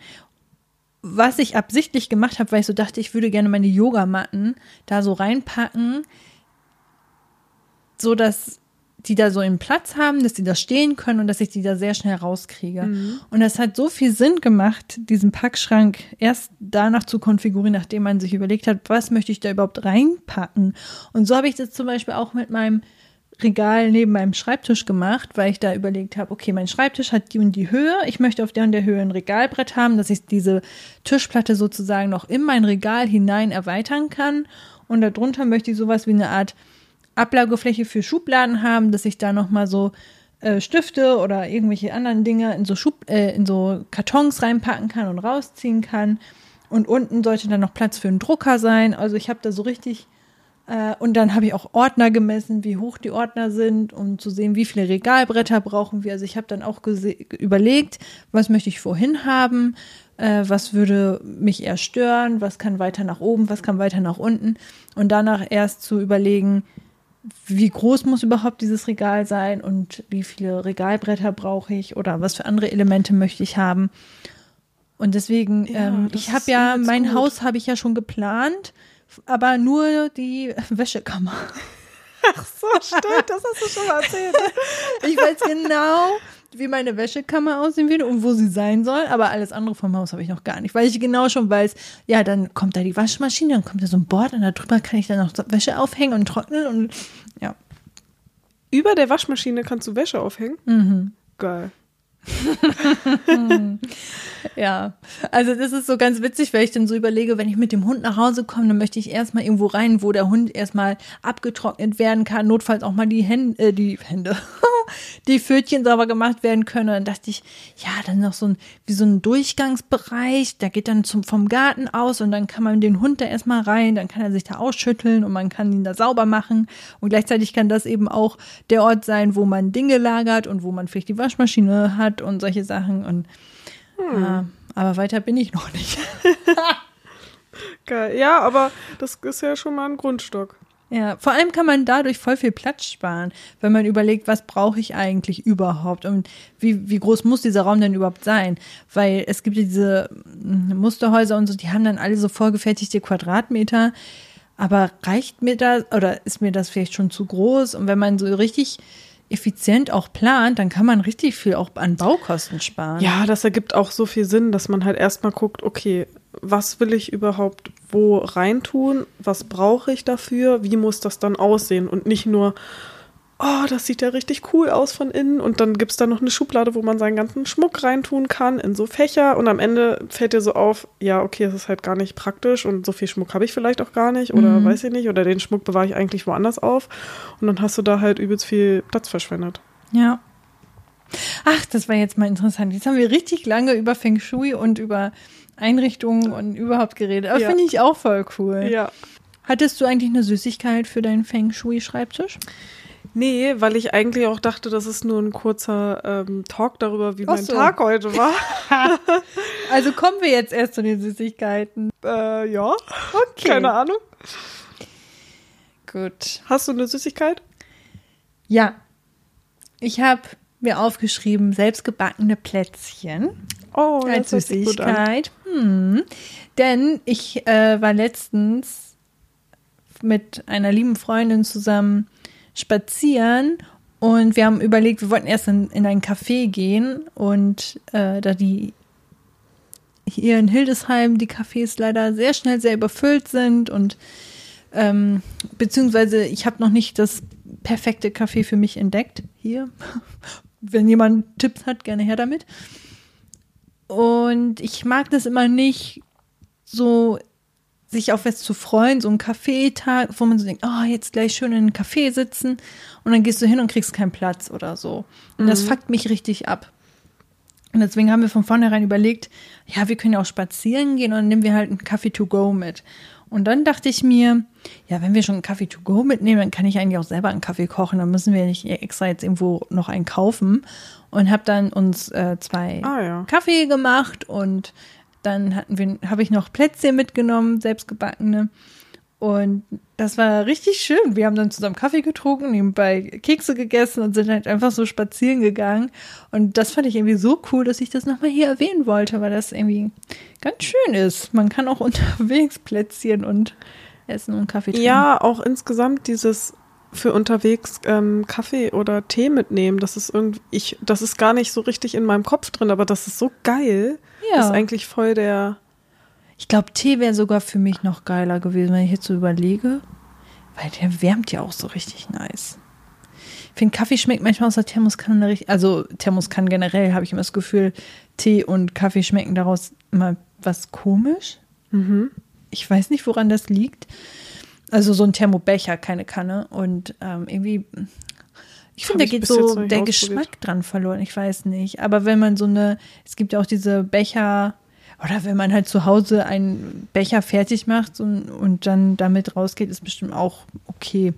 Speaker 1: was ich absichtlich gemacht habe, weil ich so dachte, ich würde gerne meine Yogamatten da so reinpacken, so dass die da so einen Platz haben, dass die da stehen können und dass ich die da sehr schnell rauskriege. Mhm. Und das hat so viel Sinn gemacht, diesen Packschrank erst danach zu konfigurieren, nachdem man sich überlegt hat, was möchte ich da überhaupt reinpacken. Und so habe ich das zum Beispiel auch mit meinem Regal neben meinem Schreibtisch gemacht, weil ich da überlegt habe, okay, mein Schreibtisch hat die und die Höhe. Ich möchte auf der und der Höhe ein Regalbrett haben, dass ich diese Tischplatte sozusagen noch in mein Regal hinein erweitern kann. Und darunter möchte ich sowas wie eine Art Ablagefläche für Schubladen haben, dass ich da nochmal so äh, Stifte oder irgendwelche anderen Dinge in so, Schub, äh, in so Kartons reinpacken kann und rausziehen kann. Und unten sollte dann noch Platz für einen Drucker sein. Also ich habe da so richtig und dann habe ich auch Ordner gemessen, wie hoch die Ordner sind, um zu sehen, wie viele Regalbretter brauchen wir. Also ich habe dann auch überlegt, was möchte ich vorhin haben, äh, was würde mich eher stören, was kann weiter nach oben, was kann weiter nach unten. Und danach erst zu überlegen, wie groß muss überhaupt dieses Regal sein und wie viele Regalbretter brauche ich oder was für andere Elemente möchte ich haben. Und deswegen, ja, ähm, ich habe ja, mein gut. Haus habe ich ja schon geplant aber nur die *laughs* Wäschekammer.
Speaker 2: Ach so, stimmt, das hast du schon mal erzählt. *laughs*
Speaker 1: ich weiß genau, wie meine Wäschekammer aussehen wird und wo sie sein soll, aber alles andere vom Haus habe ich noch gar nicht, weil ich genau schon weiß, ja, dann kommt da die Waschmaschine, dann kommt da so ein Board und da drüber kann ich dann noch Wäsche aufhängen und trocknen und ja.
Speaker 2: Über der Waschmaschine kannst du Wäsche aufhängen? Mhm. Geil. *laughs*
Speaker 1: ja, also das ist so ganz witzig, weil ich dann so überlege, wenn ich mit dem Hund nach Hause komme, dann möchte ich erstmal irgendwo rein, wo der Hund erstmal abgetrocknet werden kann, notfalls auch mal die Hände, äh, die Hände, *laughs* die Pfötchen sauber gemacht werden können. Dann dachte ich, ja, dann noch so ein, wie so ein Durchgangsbereich, der geht dann zum, vom Garten aus und dann kann man den Hund da erstmal rein, dann kann er sich da ausschütteln und man kann ihn da sauber machen. Und gleichzeitig kann das eben auch der Ort sein, wo man Dinge lagert und wo man vielleicht die Waschmaschine hat und solche Sachen. Und hm. äh, aber weiter bin ich noch nicht. *laughs*
Speaker 2: Geil. Ja, aber das ist ja schon mal ein Grundstock.
Speaker 1: Ja, vor allem kann man dadurch voll viel Platz sparen, wenn man überlegt, was brauche ich eigentlich überhaupt und wie, wie groß muss dieser Raum denn überhaupt sein? Weil es gibt diese hm, Musterhäuser und so, die haben dann alle so vorgefertigte Quadratmeter. Aber reicht mir das oder ist mir das vielleicht schon zu groß? Und wenn man so richtig effizient auch plant, dann kann man richtig viel auch an Baukosten sparen.
Speaker 2: Ja, das ergibt auch so viel Sinn, dass man halt erstmal guckt, okay, was will ich überhaupt wo reintun, was brauche ich dafür, wie muss das dann aussehen und nicht nur, oh, das sieht ja richtig cool aus von innen und dann gibt es da noch eine Schublade, wo man seinen ganzen Schmuck reintun kann in so Fächer und am Ende fällt dir so auf, ja, okay, es ist halt gar nicht praktisch und so viel Schmuck habe ich vielleicht auch gar nicht oder
Speaker 1: Mhm.
Speaker 2: weiß ich nicht oder den Schmuck bewahre ich eigentlich woanders auf und dann hast du da halt übelst viel Platz verschwendet.
Speaker 1: Ja. Ach, das war jetzt mal interessant. Jetzt haben wir richtig lange über Feng Shui und über Einrichtungen und überhaupt geredet. Aber
Speaker 2: Ja.
Speaker 1: finde ich auch voll cool.
Speaker 2: Ja.
Speaker 1: Hattest du eigentlich eine Süßigkeit für deinen Feng Shui-Schreibtisch?
Speaker 2: Nee, weil ich eigentlich auch dachte, das ist nur ein kurzer ähm, Talk darüber, wie
Speaker 1: Ach
Speaker 2: mein
Speaker 1: so.
Speaker 2: Tag heute war. *laughs* *laughs*
Speaker 1: Also kommen wir jetzt erst zu den Süßigkeiten.
Speaker 2: äh, ja,
Speaker 1: Okay.
Speaker 2: keine Ahnung.
Speaker 1: Gut.
Speaker 2: Hast du eine Süßigkeit?
Speaker 1: Ja. Ich habe mir aufgeschrieben, selbstgebackene Plätzchen.
Speaker 2: Oh,
Speaker 1: als
Speaker 2: an.
Speaker 1: Süßigkeit. Hm. Denn ich äh, war letztens mit einer lieben Freundin zusammen spazieren und wir haben überlegt, wir wollten erst in, in ein Café gehen und äh, da die hier in Hildesheim die Cafés leider sehr schnell sehr überfüllt sind und ähm, beziehungsweise ich habe noch nicht das perfekte Café für mich entdeckt hier. *laughs* Wenn jemand Tipps hat, gerne her damit. Und ich mag das immer nicht, so sich auf was zu freuen, so ein Kaffeetag, wo man so denkt, oh, jetzt gleich schön in einem Café sitzen und dann gehst du hin und kriegst keinen Platz oder so. Und das fuckt mich richtig ab. Und deswegen haben wir von vornherein überlegt, ja, wir können ja auch spazieren gehen und dann nehmen wir halt einen Kaffee to go mit. Und dann dachte ich mir, ja, wenn wir schon einen Kaffee to go mitnehmen, dann kann ich eigentlich auch selber einen Kaffee kochen. Dann müssen wir nicht extra jetzt irgendwo noch einen kaufen. Und habe dann uns äh, zwei
Speaker 2: Ah, ja.
Speaker 1: Kaffee gemacht und dann hatten wir, habe ich noch Plätzchen mitgenommen, selbstgebackene. Und das war richtig schön. Wir haben dann zusammen Kaffee getrunken, nebenbei Kekse gegessen und sind halt einfach so spazieren gegangen. Und das fand ich irgendwie so cool, dass ich das nochmal hier erwähnen wollte, weil das irgendwie ganz schön ist. Man kann auch *laughs* unterwegs Plätzchen und essen und Kaffee trinken.
Speaker 2: Ja, auch insgesamt dieses für unterwegs ähm, Kaffee oder Tee mitnehmen, das ist irgendwie, ich, das ist gar nicht so richtig in meinem Kopf drin, aber das ist so geil.
Speaker 1: Ja.
Speaker 2: Das ist eigentlich voll der,
Speaker 1: Ich glaube, Tee wäre sogar für mich noch geiler gewesen, wenn ich jetzt so überlege. Weil der wärmt ja auch so richtig nice. Ich finde, Kaffee schmeckt manchmal aus der Thermoskanne richtig. Also, Thermoskanne generell habe ich immer das Gefühl, Tee und Kaffee schmecken daraus immer was komisch.
Speaker 2: mhm.
Speaker 1: Ich weiß nicht, woran das liegt. Also, so ein Thermobecher, keine Kanne. Und ähm, irgendwie. Ich finde, da geht so der. Geschmack dran verloren. Ich weiß nicht. Aber wenn man so eine, es gibt ja auch diese Becher, oder wenn man halt zu Hause einen Becher fertig macht und, und dann damit rausgeht, ist bestimmt auch okay.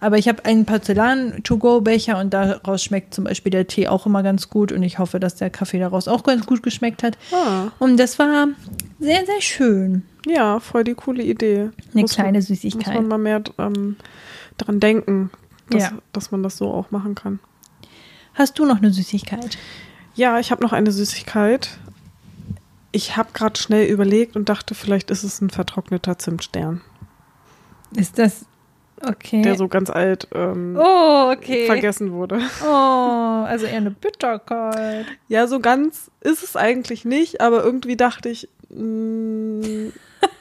Speaker 1: Aber ich habe einen Porzellan-to-go-Becher und daraus schmeckt zum Beispiel der Tee auch immer ganz gut und ich hoffe, dass der Kaffee daraus auch ganz gut geschmeckt hat.
Speaker 2: ah,
Speaker 1: Und das war sehr, sehr schön.
Speaker 2: Ja, voll die coole Idee.
Speaker 1: Eine
Speaker 2: Muss
Speaker 1: kleine
Speaker 2: man,
Speaker 1: Süßigkeit.
Speaker 2: Muss man mal mehr ähm, dran denken, dass,
Speaker 1: Ja.
Speaker 2: dass man das so auch machen kann.
Speaker 1: Hast du noch eine Süßigkeit?
Speaker 2: Ja, ich habe noch eine Süßigkeit. Ich habe gerade schnell überlegt und dachte, vielleicht ist es ein vertrockneter Zimtstern,
Speaker 1: Ist das okay?
Speaker 2: der so ganz alt ähm,
Speaker 1: oh, okay.
Speaker 2: vergessen wurde.
Speaker 1: Oh, also eher eine Bitterkeit.
Speaker 2: Ja, so ganz ist es eigentlich nicht, aber irgendwie dachte ich, mh,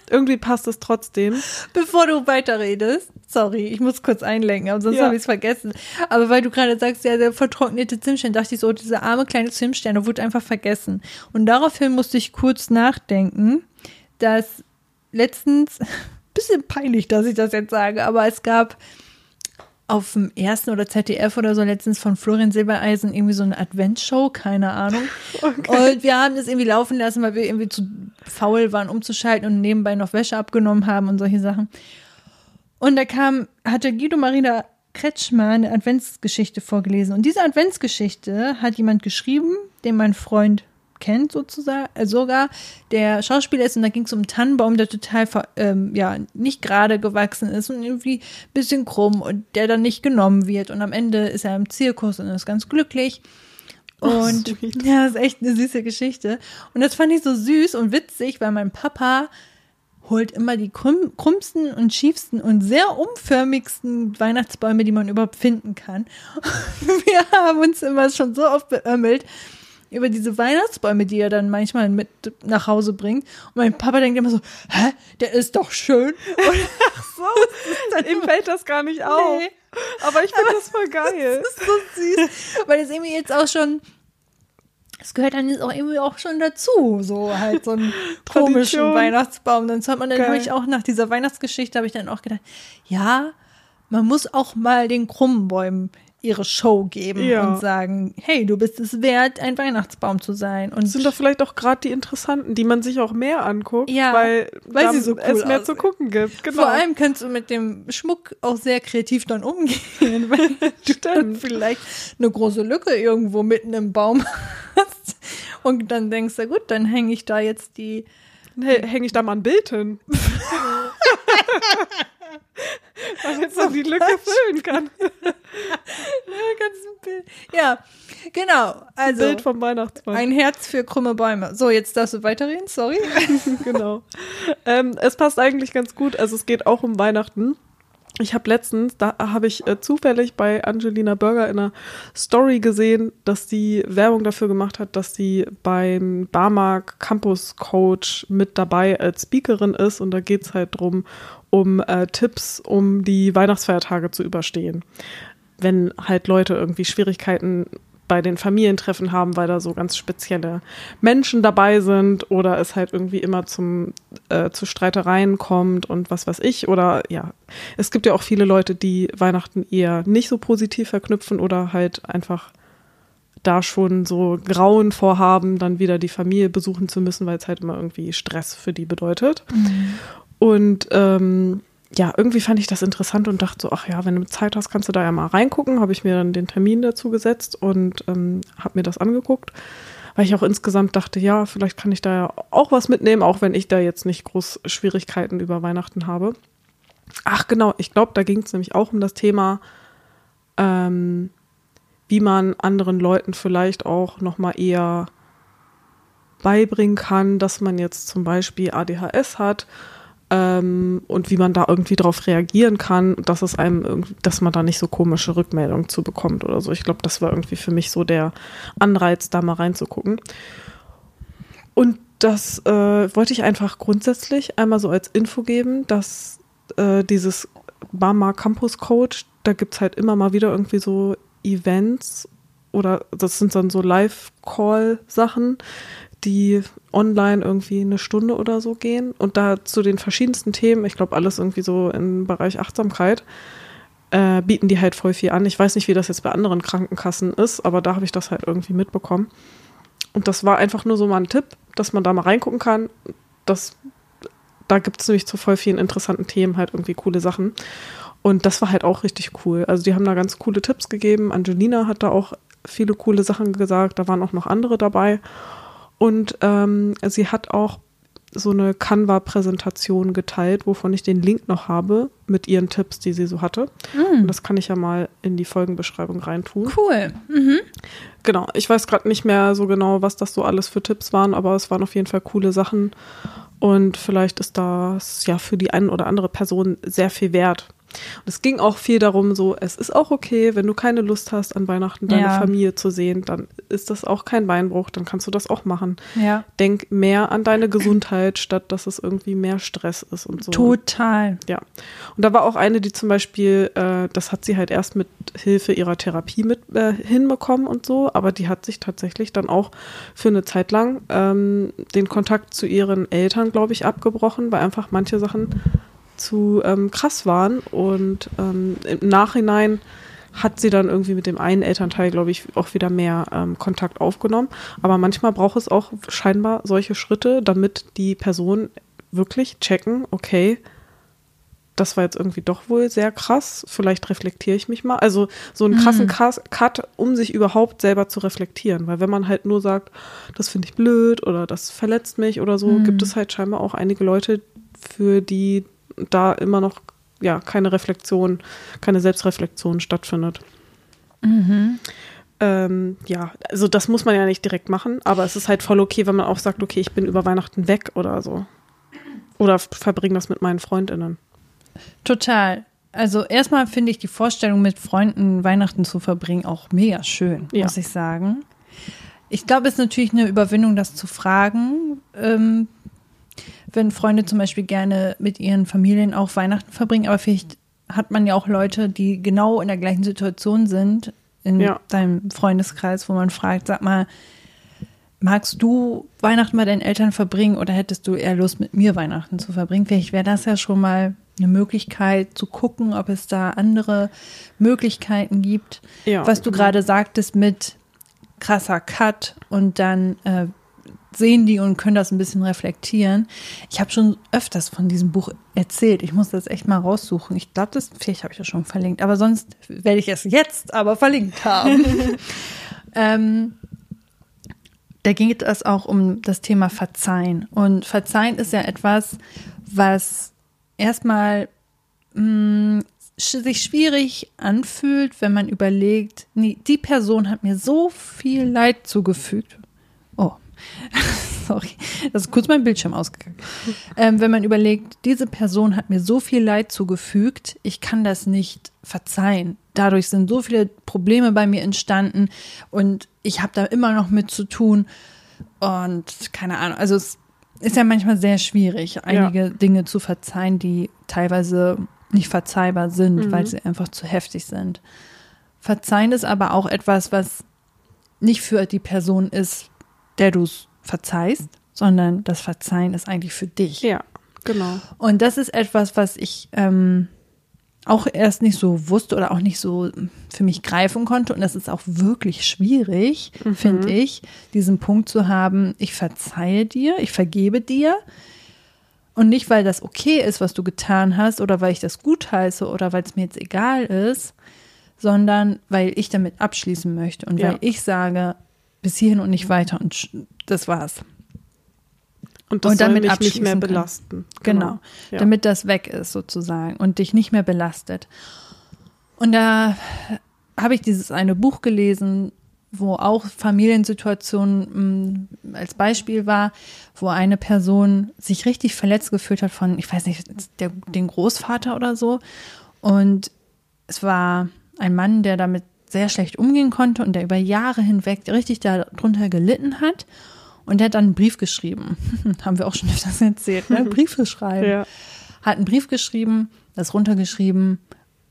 Speaker 2: irgendwie passt es trotzdem.
Speaker 1: Bevor du weiterredest, sorry, ich muss kurz einlenken, aber sonst
Speaker 2: Ja.
Speaker 1: habe ich es vergessen. Aber weil du gerade sagst, ja, der vertrocknete Zimtstern, dachte ich so, dieser arme kleine Zimtstern, der wurde einfach vergessen. Und daraufhin musste ich kurz nachdenken, dass letztens, *laughs* bisschen peinlich, dass ich das jetzt sage, aber es gab auf dem ersten oder ZDF oder so letztens von Florian Silbereisen irgendwie so eine Adventsshow, keine Ahnung. *laughs* Und wir haben das irgendwie laufen lassen, weil wir irgendwie zu faul waren, umzuschalten und nebenbei noch Wäsche abgenommen haben und solche Sachen. Und da kam, hatte Guido Marina Kretschmer eine Adventsgeschichte vorgelesen. Und diese Adventsgeschichte hat jemand geschrieben, den mein Freund kennt sozusagen, äh, sogar, der Schauspieler ist und da ging es um einen Tannenbaum, der total ähm, ja nicht gerade gewachsen ist und irgendwie ein bisschen krumm und der dann nicht genommen wird und am Ende ist er im Zirkus und ist ganz glücklich. Und
Speaker 2: sweet. *laughs*
Speaker 1: ja, das ist echt eine süße Geschichte. Und das fand ich so süß und witzig, weil mein Papa holt immer die krumm, krummsten und schiefsten und sehr umförmigsten Weihnachtsbäume, die man überhaupt finden kann. *laughs* Wir haben uns immer schon so oft beömmelt, über diese Weihnachtsbäume, die er dann manchmal mit nach Hause bringt. Und mein Papa denkt immer so, hä, der ist doch schön. Und *laughs* ach so, *laughs*
Speaker 2: dann ihm fällt das gar nicht auf. Nee. Aber ich finde das voll *laughs* geil.
Speaker 1: Das ist so süß. Weil das irgendwie jetzt auch schon es gehört dann jetzt auch irgendwie auch schon dazu, so halt so einen komischen Weihnachtsbaum. Dann hat man dann Geil. ich auch nach dieser Weihnachtsgeschichte habe ich dann auch gedacht, ja, man muss auch mal den krummen Bäumen ihre Show geben ja. und sagen, hey, du bist es wert, ein Weihnachtsbaum zu sein. Und
Speaker 2: das sind doch vielleicht auch gerade die interessanten, die man sich auch mehr anguckt, ja, weil,
Speaker 1: weil sie so cool
Speaker 2: es mehr zu gucken gibt.
Speaker 1: Genau. Vor allem kannst du mit dem Schmuck auch sehr kreativ dann umgehen, *laughs* weil *laughs* du dann vielleicht eine große Lücke irgendwo mitten im Baum *laughs* hast und dann denkst du, gut, dann hänge ich da jetzt die
Speaker 2: hänge ich da mal ein Bild hin. *laughs* Damit man die Lücke füllen kann. *laughs*
Speaker 1: ja, genau. Also,
Speaker 2: Bild vom Weihnachtsmann.
Speaker 1: Ein Herz für krumme Bäume. So, jetzt darfst du weiterreden, sorry. *laughs*
Speaker 2: genau. Ähm, es passt eigentlich ganz gut. Also es geht auch um Weihnachten. Ich habe letztens, da habe ich äh, zufällig bei Angelina Burger in einer Story gesehen, dass sie Werbung dafür gemacht hat, dass sie beim Barmark Campus Coach mit dabei als Speakerin ist. Und da geht es halt drum um äh, Tipps, um die Weihnachtsfeiertage zu überstehen. Wenn halt Leute irgendwie Schwierigkeiten bei den Familientreffen haben, weil da so ganz spezielle Menschen dabei sind oder es halt irgendwie immer zum äh, zu Streitereien kommt und was weiß ich oder ja, es gibt ja auch viele Leute, die Weihnachten eher nicht so positiv verknüpfen oder halt einfach da schon so Grauen vorhaben, dann wieder die Familie besuchen zu müssen, weil es halt immer irgendwie Stress für die bedeutet. Mhm. Und ähm, ja, irgendwie fand ich das interessant und dachte so, ach ja, wenn du Zeit hast, kannst du da ja mal reingucken. Habe ich mir dann den Termin dazu gesetzt und ähm, habe mir das angeguckt, weil ich auch insgesamt dachte, ja, vielleicht kann ich da ja auch was mitnehmen, auch wenn ich da jetzt nicht groß Schwierigkeiten über Weihnachten habe. Ach genau, ich glaube, da ging es nämlich auch um das Thema, ähm, wie man anderen Leuten vielleicht auch noch mal eher beibringen kann, dass man jetzt zum Beispiel ADHS hat ähm, und wie man da irgendwie drauf reagieren kann, dass es einem, dass man da nicht so komische Rückmeldungen zu bekommt oder so. Ich glaube, das war irgendwie für mich so der Anreiz, da mal reinzugucken. Und das äh, wollte ich einfach grundsätzlich einmal so als Info geben, dass äh, dieses Bama Campus Coach, da gibt es halt immer mal wieder irgendwie so Events oder das sind dann so Live-Call-Sachen, die online irgendwie eine Stunde oder so gehen und da zu den verschiedensten Themen, ich glaube alles irgendwie so im Bereich Achtsamkeit, äh, bieten die halt voll viel an. Ich weiß nicht, wie das jetzt bei anderen Krankenkassen ist, aber da habe ich das halt irgendwie mitbekommen. Und das war einfach nur so mal ein Tipp, dass man da mal reingucken kann. Das, da gibt es nämlich zu voll vielen interessanten Themen halt irgendwie coole Sachen. Und das war halt auch richtig cool. Also die haben da ganz coole Tipps gegeben. Angelina hat da auch viele coole Sachen gesagt. Da waren auch noch andere dabei. Und ähm, sie hat auch so eine Canva-Präsentation geteilt, wovon ich den Link noch habe mit ihren Tipps, die sie so hatte. Mm. Und das kann ich ja mal in die Folgenbeschreibung reintun.
Speaker 1: Cool. Mhm.
Speaker 2: Genau. Ich weiß gerade nicht mehr so genau, was das so alles für Tipps waren, aber es waren auf jeden Fall coole Sachen. Und vielleicht ist das ja für die eine oder andere Person sehr viel wert. Und es ging auch viel darum, so, es ist auch okay, wenn du keine Lust hast, an Weihnachten deine ja. Familie zu sehen, dann ist das auch kein Beinbruch, dann kannst du das auch machen.
Speaker 1: Ja.
Speaker 2: Denk mehr an deine Gesundheit, statt dass es irgendwie mehr Stress ist und so.
Speaker 1: Total.
Speaker 2: Ja. Und da war auch eine, die zum Beispiel, äh, das hat sie halt erst mit Hilfe ihrer Therapie mit äh, hinbekommen und so, aber die hat sich tatsächlich dann auch für eine Zeit lang ähm, den Kontakt zu ihren Eltern, glaube ich, abgebrochen, weil einfach manche Sachen zu ähm, krass waren. Und ähm, im Nachhinein hat sie dann irgendwie mit dem einen Elternteil, glaube ich, auch wieder mehr ähm, Kontakt aufgenommen. Aber manchmal braucht es auch scheinbar solche Schritte, damit die Personen wirklich checken, okay, das war jetzt irgendwie doch wohl sehr krass, vielleicht reflektiere ich mich mal. Also so einen krassen mhm. Cut, um sich überhaupt selber zu reflektieren. Weil wenn man halt nur sagt, das finde ich blöd oder das verletzt mich oder so, mhm. gibt es halt scheinbar auch einige Leute, für die da immer noch ja keine Reflexion, keine Selbstreflexion stattfindet. Mhm. Ähm, ja, also das muss man ja nicht direkt machen, aber es ist halt voll okay, wenn man auch sagt, okay, ich bin über Weihnachten weg oder so. Oder verbringe das mit meinen Freundinnen.
Speaker 1: Total. Also erstmal finde ich die Vorstellung, mit Freunden Weihnachten zu verbringen, auch mega schön, ja. muss ich sagen. ich glaube, es ist natürlich eine Überwindung, das zu fragen. Ähm, wenn Freunde zum Beispiel gerne mit ihren Familien auch Weihnachten verbringen, aber vielleicht hat man ja auch Leute, die genau in der gleichen Situation sind, in
Speaker 2: Ja.
Speaker 1: deinem Freundeskreis, wo man fragt, sag mal, magst du Weihnachten bei deinen Eltern verbringen oder hättest du eher Lust, mit mir Weihnachten zu verbringen? Vielleicht wäre das ja schon mal eine Möglichkeit zu gucken, ob es da andere Möglichkeiten gibt.
Speaker 2: Ja.
Speaker 1: Was du gerade sagtest mit krasser Cut und dann äh, sehen die und können das ein bisschen reflektieren. Ich habe schon öfters von diesem Buch erzählt. Ich muss das echt mal raussuchen. Ich glaube, das vielleicht habe ich das schon verlinkt, aber sonst werde ich es jetzt aber verlinkt haben. *laughs* ähm, da ging es auch um das Thema Verzeihen. Und Verzeihen ist ja etwas, was erstmal mh, sch- sich schwierig anfühlt, wenn man überlegt, nee, die Person hat mir so viel Leid zugefügt. *laughs* Sorry, das ist kurz mein Bildschirm ausgegangen. Ähm, wenn man überlegt, diese Person hat mir so viel Leid zugefügt, ich kann das nicht verzeihen. Dadurch sind so viele Probleme bei mir entstanden und ich habe da immer noch mit zu tun. Und keine Ahnung, also es ist ja manchmal sehr schwierig, einige Dinge zu verzeihen, die teilweise nicht verzeihbar sind, weil sie einfach zu heftig sind. Verzeihen ist aber auch etwas, was nicht für die Person ist, der du es verzeihst, sondern das Verzeihen ist eigentlich für dich.
Speaker 2: Ja, genau.
Speaker 1: Und das ist etwas, was ich ähm, auch erst nicht so wusste oder auch nicht so für mich greifen konnte. Und das ist auch wirklich schwierig, finde ich, diesen Punkt zu haben, ich verzeihe dir, ich vergebe dir. Und nicht, weil das okay ist, was du getan hast, oder weil ich das gut heiße oder weil es mir jetzt egal ist, sondern weil ich damit abschließen möchte und
Speaker 2: Ja.
Speaker 1: weil ich sage, bis hierhin und nicht weiter und das war's.
Speaker 2: Und das
Speaker 1: Und
Speaker 2: soll
Speaker 1: damit
Speaker 2: mich nicht mehr belasten.
Speaker 1: Genau,
Speaker 2: Ja.
Speaker 1: damit das weg ist sozusagen und dich nicht mehr belastet. Und da habe ich dieses eine Buch gelesen, wo auch Familiensituationen mh, als Beispiel war, wo eine Person sich richtig verletzt gefühlt hat von, ich weiß nicht, der, den Großvater oder so. Und es war ein Mann, der damit sehr schlecht umgehen konnte und der über Jahre hinweg richtig darunter gelitten hat. Und der hat dann einen Brief geschrieben. *laughs* Haben wir auch schon öfters erzählt, ne? *laughs* Briefe schreiben.
Speaker 2: Ja.
Speaker 1: Hat einen Brief geschrieben, das runtergeschrieben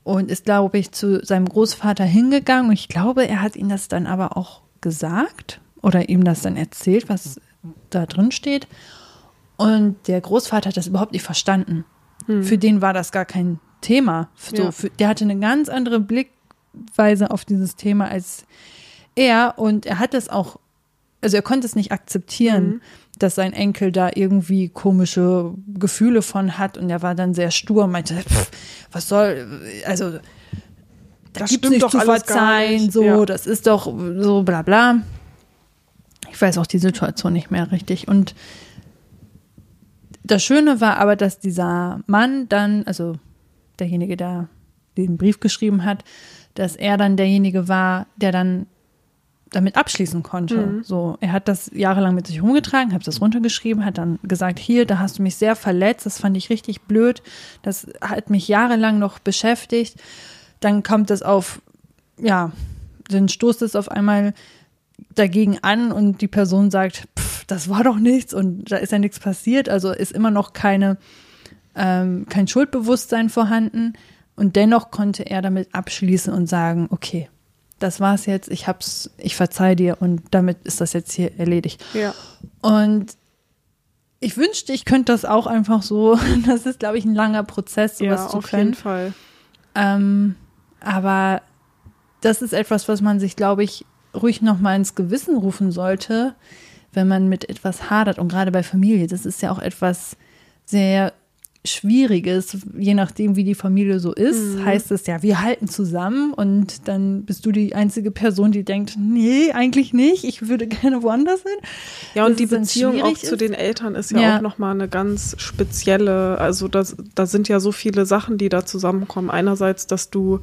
Speaker 1: und ist, glaube ich, zu seinem Großvater hingegangen. Und ich glaube, er hat ihm das dann aber auch gesagt oder ihm das dann erzählt, was da drin steht. Und der Großvater hat das überhaupt nicht verstanden. Für den war das gar kein Thema. So,
Speaker 2: Ja.
Speaker 1: für, der hatte eine ganz andere Blickweise auf dieses Thema als er. Und er hat das auch, also er konnte es nicht akzeptieren, dass sein Enkel da irgendwie komische Gefühle von hat. Und er war dann sehr stur und meinte, pff, was soll, also da
Speaker 2: Das
Speaker 1: gibt's
Speaker 2: stimmt
Speaker 1: nicht
Speaker 2: doch
Speaker 1: zu verzeihen,
Speaker 2: nicht.
Speaker 1: so,
Speaker 2: Ja.
Speaker 1: das ist doch so bla bla. Ich weiß auch die Situation nicht mehr richtig. Und das Schöne war aber, dass dieser Mann dann, also derjenige, der den Brief geschrieben hat, dass er dann derjenige war, der dann damit abschließen konnte. So, er hat das jahrelang mit sich rumgetragen, hat das runtergeschrieben, hat dann gesagt, hier, da hast du mich sehr verletzt, das fand ich richtig blöd, das hat mich jahrelang noch beschäftigt. Dann kommt es auf, ja, dann stoßt es auf einmal dagegen an und die Person sagt, pff, das war doch nichts und da ist ja nichts passiert, also ist immer noch keine, ähm, kein Schuldbewusstsein vorhanden und dennoch konnte er damit abschließen und sagen, okay, das war's jetzt, ich hab's, ich verzeih dir und damit ist das jetzt hier erledigt.
Speaker 2: Ja.
Speaker 1: Und ich wünschte, ich könnte das auch einfach so. *laughs* Das ist, glaube ich, ein langer Prozess, sowas
Speaker 2: Ja,
Speaker 1: zu
Speaker 2: auf
Speaker 1: können.
Speaker 2: jeden Fall.
Speaker 1: Ähm, aber das ist etwas, was man sich, glaube ich, ruhig noch mal ins Gewissen rufen sollte, wenn man mit etwas hadert. Und gerade bei Familie, das ist ja auch etwas sehr Schwieriges, je nachdem, wie die Familie so ist, heißt es ja, wir halten zusammen und dann bist du die einzige Person, die denkt, nee, eigentlich nicht, ich würde gerne woanders hin.
Speaker 2: Ja, und
Speaker 1: Dass
Speaker 2: die Beziehung auch
Speaker 1: schwierig
Speaker 2: zu
Speaker 1: ist.
Speaker 2: den Eltern ist ja,
Speaker 1: Ja.
Speaker 2: auch nochmal eine ganz spezielle, also das, da sind ja so viele Sachen, die da zusammenkommen. Einerseits, dass du,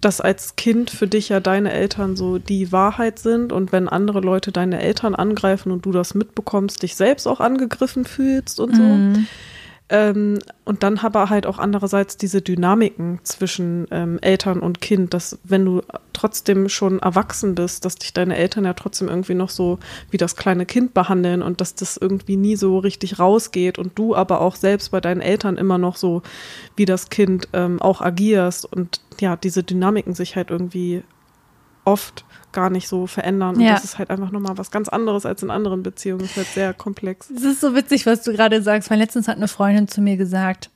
Speaker 2: dass als Kind für dich ja deine Eltern so die Wahrheit sind und wenn andere Leute deine Eltern angreifen und du das mitbekommst, dich selbst auch angegriffen fühlst und so.
Speaker 1: Mhm.
Speaker 2: Ähm, und dann aber halt auch andererseits diese Dynamiken zwischen ähm, Eltern und Kind, dass wenn du trotzdem schon erwachsen bist, dass dich deine Eltern ja trotzdem irgendwie noch so wie das kleine Kind behandeln und dass das irgendwie nie so richtig rausgeht und du aber auch selbst bei deinen Eltern immer noch so wie das Kind ähm, auch agierst und ja, diese Dynamiken sich halt irgendwie oft gar nicht so verändern. Und
Speaker 1: Ja.
Speaker 2: das ist halt einfach nochmal was ganz anderes als in anderen Beziehungen. Das ist halt sehr komplex.
Speaker 1: Es ist so witzig, was du gerade sagst, weil letztens hat eine Freundin zu mir gesagt,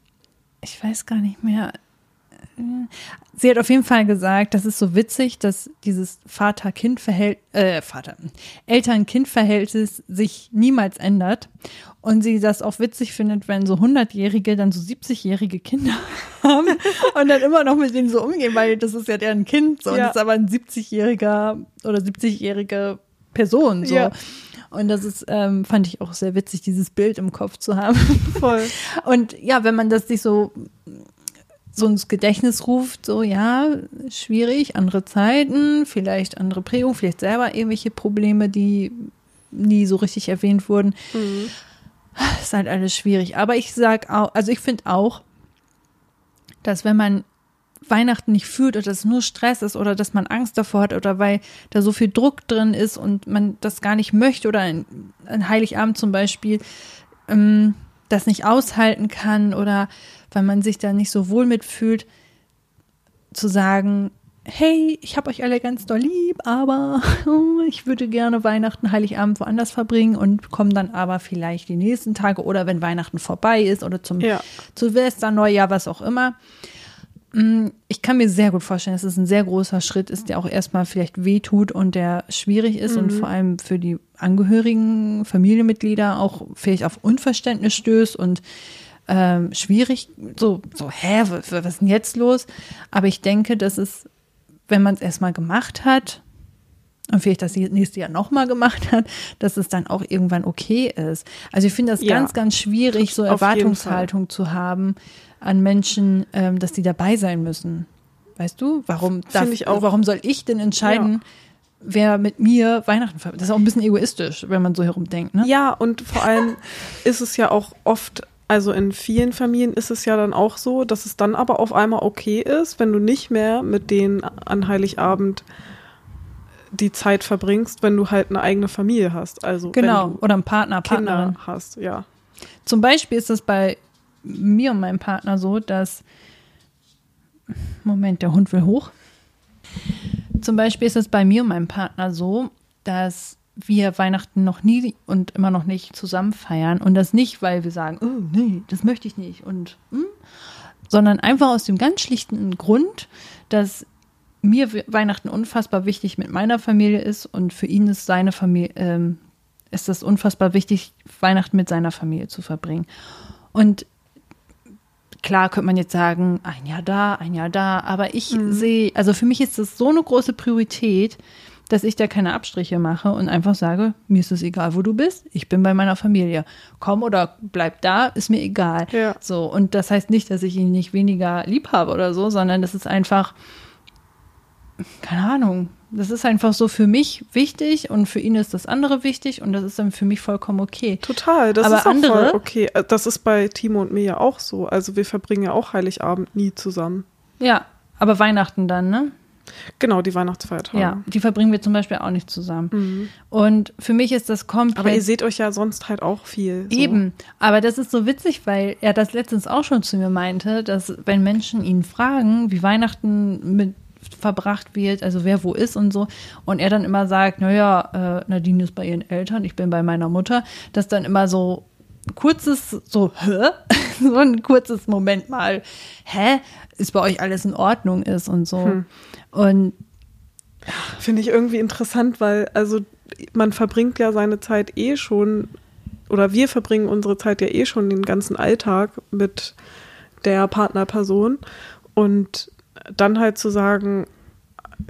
Speaker 1: ich weiß gar nicht mehr. Sie hat auf jeden Fall gesagt, das ist so witzig, dass dieses Vater-Kind-Verhältnis, äh, Vater, Eltern-Kind-Verhältnis sich niemals ändert. Und sie das auch witzig findet, wenn so 100-Jährige dann so 70-jährige Kinder *laughs* haben und dann immer noch mit denen so umgehen, weil das ist ja deren Kind, so. Und das ist aber ein 70-jähriger oder 70-jährige Person, so.
Speaker 2: Ja.
Speaker 1: Und das ist, ähm, fand ich auch sehr witzig, dieses Bild im Kopf zu haben.
Speaker 2: Voll. *laughs*
Speaker 1: Und ja, wenn man das sich so, so ins Gedächtnis ruft, so ja, schwierig, andere Zeiten, vielleicht andere Prägung, vielleicht selber irgendwelche Probleme, die nie so richtig erwähnt wurden. Ist halt alles schwierig. Aber ich sag auch, also ich finde auch, dass wenn man Weihnachten nicht fühlt oder dass es nur Stress ist oder dass man Angst davor hat oder weil da so viel Druck drin ist und man das gar nicht möchte oder ein, ein Heiligabend zum Beispiel ähm, das nicht aushalten kann oder weil man sich da nicht so wohl mitfühlt, zu sagen, hey, ich habe euch alle ganz doll lieb, aber *laughs* ich würde gerne Weihnachten, Heiligabend woanders verbringen und komme dann aber vielleicht die nächsten Tage oder wenn Weihnachten vorbei ist oder zum
Speaker 2: Ja.
Speaker 1: Silvester, Neujahr, was auch immer. Mm, Ich kann mir sehr gut vorstellen, dass es ein sehr großer Schritt ist, der auch erstmal vielleicht wehtut und der schwierig ist und vor allem für die Angehörigen, Familienmitglieder auch vielleicht auf Unverständnis stößt und ähm, schwierig, so, so, hä, wa- wa- was ist denn jetzt los? Aber ich denke, dass es, wenn man es erstmal gemacht hat und vielleicht das nächste Jahr nochmal gemacht hat, dass es dann auch irgendwann okay ist. Also ich finde das
Speaker 2: Ja.
Speaker 1: ganz, ganz schwierig, so
Speaker 2: Auf.
Speaker 1: Erwartungshaltung zu haben an Menschen, ähm, dass die dabei sein müssen. Weißt du? Warum, darf,
Speaker 2: ich auch.
Speaker 1: warum soll ich denn entscheiden, wer mit mir Weihnachten verbringt? Das ist auch ein bisschen egoistisch, wenn man so herumdenkt, ne?
Speaker 2: Ja, und vor allem *laughs* ist es ja auch oft, also in vielen Familien ist es ja dann auch so, dass es dann aber auf einmal okay ist, wenn du nicht mehr mit denen an Heiligabend die Zeit verbringst, wenn du halt eine eigene Familie hast. Also
Speaker 1: Genau. Oder ein Partner, Partnerin.
Speaker 2: Kinder hast, ja.
Speaker 1: Zum Beispiel ist es bei mir und meinem Partner so, dass. Moment, der Hund will hoch. Zum Beispiel ist es bei mir und meinem Partner so, dass wir Weihnachten noch nie und immer noch nicht zusammen feiern. Und das nicht, weil wir sagen, oh nee, das möchte ich nicht. Und hm, sondern einfach aus dem ganz schlichten Grund, dass mir We- Weihnachten unfassbar wichtig mit meiner Familie ist und für ihn ist seine Familie, ähm, ist es unfassbar wichtig, Weihnachten mit seiner Familie zu verbringen. Und klar könnte man jetzt sagen, ein Jahr da, ein Jahr da, aber ich sehe, also für mich ist das so eine große Priorität, dass ich da keine Abstriche mache und einfach sage, mir ist es egal, wo du bist, ich bin bei meiner Familie. Komm oder bleib da, ist mir egal.
Speaker 2: Ja.
Speaker 1: So, und das heißt nicht, dass ich ihn nicht weniger lieb habe oder so, sondern das ist einfach, keine Ahnung, das ist einfach so für mich wichtig und für ihn ist das andere wichtig und das ist dann für mich vollkommen okay.
Speaker 2: Total, das
Speaker 1: Aber
Speaker 2: ist auch
Speaker 1: andere-
Speaker 2: voll okay. Äh, Das ist bei Timo und mir ja auch so. Also wir verbringen ja auch Heiligabend nie zusammen.
Speaker 1: Ja, aber Weihnachten dann, ne?
Speaker 2: Genau, die Weihnachtsfeiertage.
Speaker 1: Ja, die verbringen wir zum Beispiel auch nicht zusammen. Und für mich ist das komplett.
Speaker 2: Mhm. Aber ihr seht euch ja sonst halt auch viel. So.
Speaker 1: Eben, aber das ist so witzig, weil er das letztens auch schon zu mir meinte, dass wenn Menschen ihn fragen, wie Weihnachten mit verbracht wird, also wer wo ist und so, und er dann immer sagt, naja, äh, Nadine ist bei ihren Eltern, ich bin bei meiner Mutter, dass dann immer so kurzes, so, hä? *laughs* so ein kurzes Moment mal, hä? Ist bei euch alles in Ordnung ist und so.
Speaker 2: Hm.
Speaker 1: Und
Speaker 2: Finde ich irgendwie interessant, weil also man verbringt ja seine Zeit eh schon, oder wir verbringen unsere Zeit ja eh schon den ganzen Alltag mit der Partnerperson. Und dann halt zu sagen,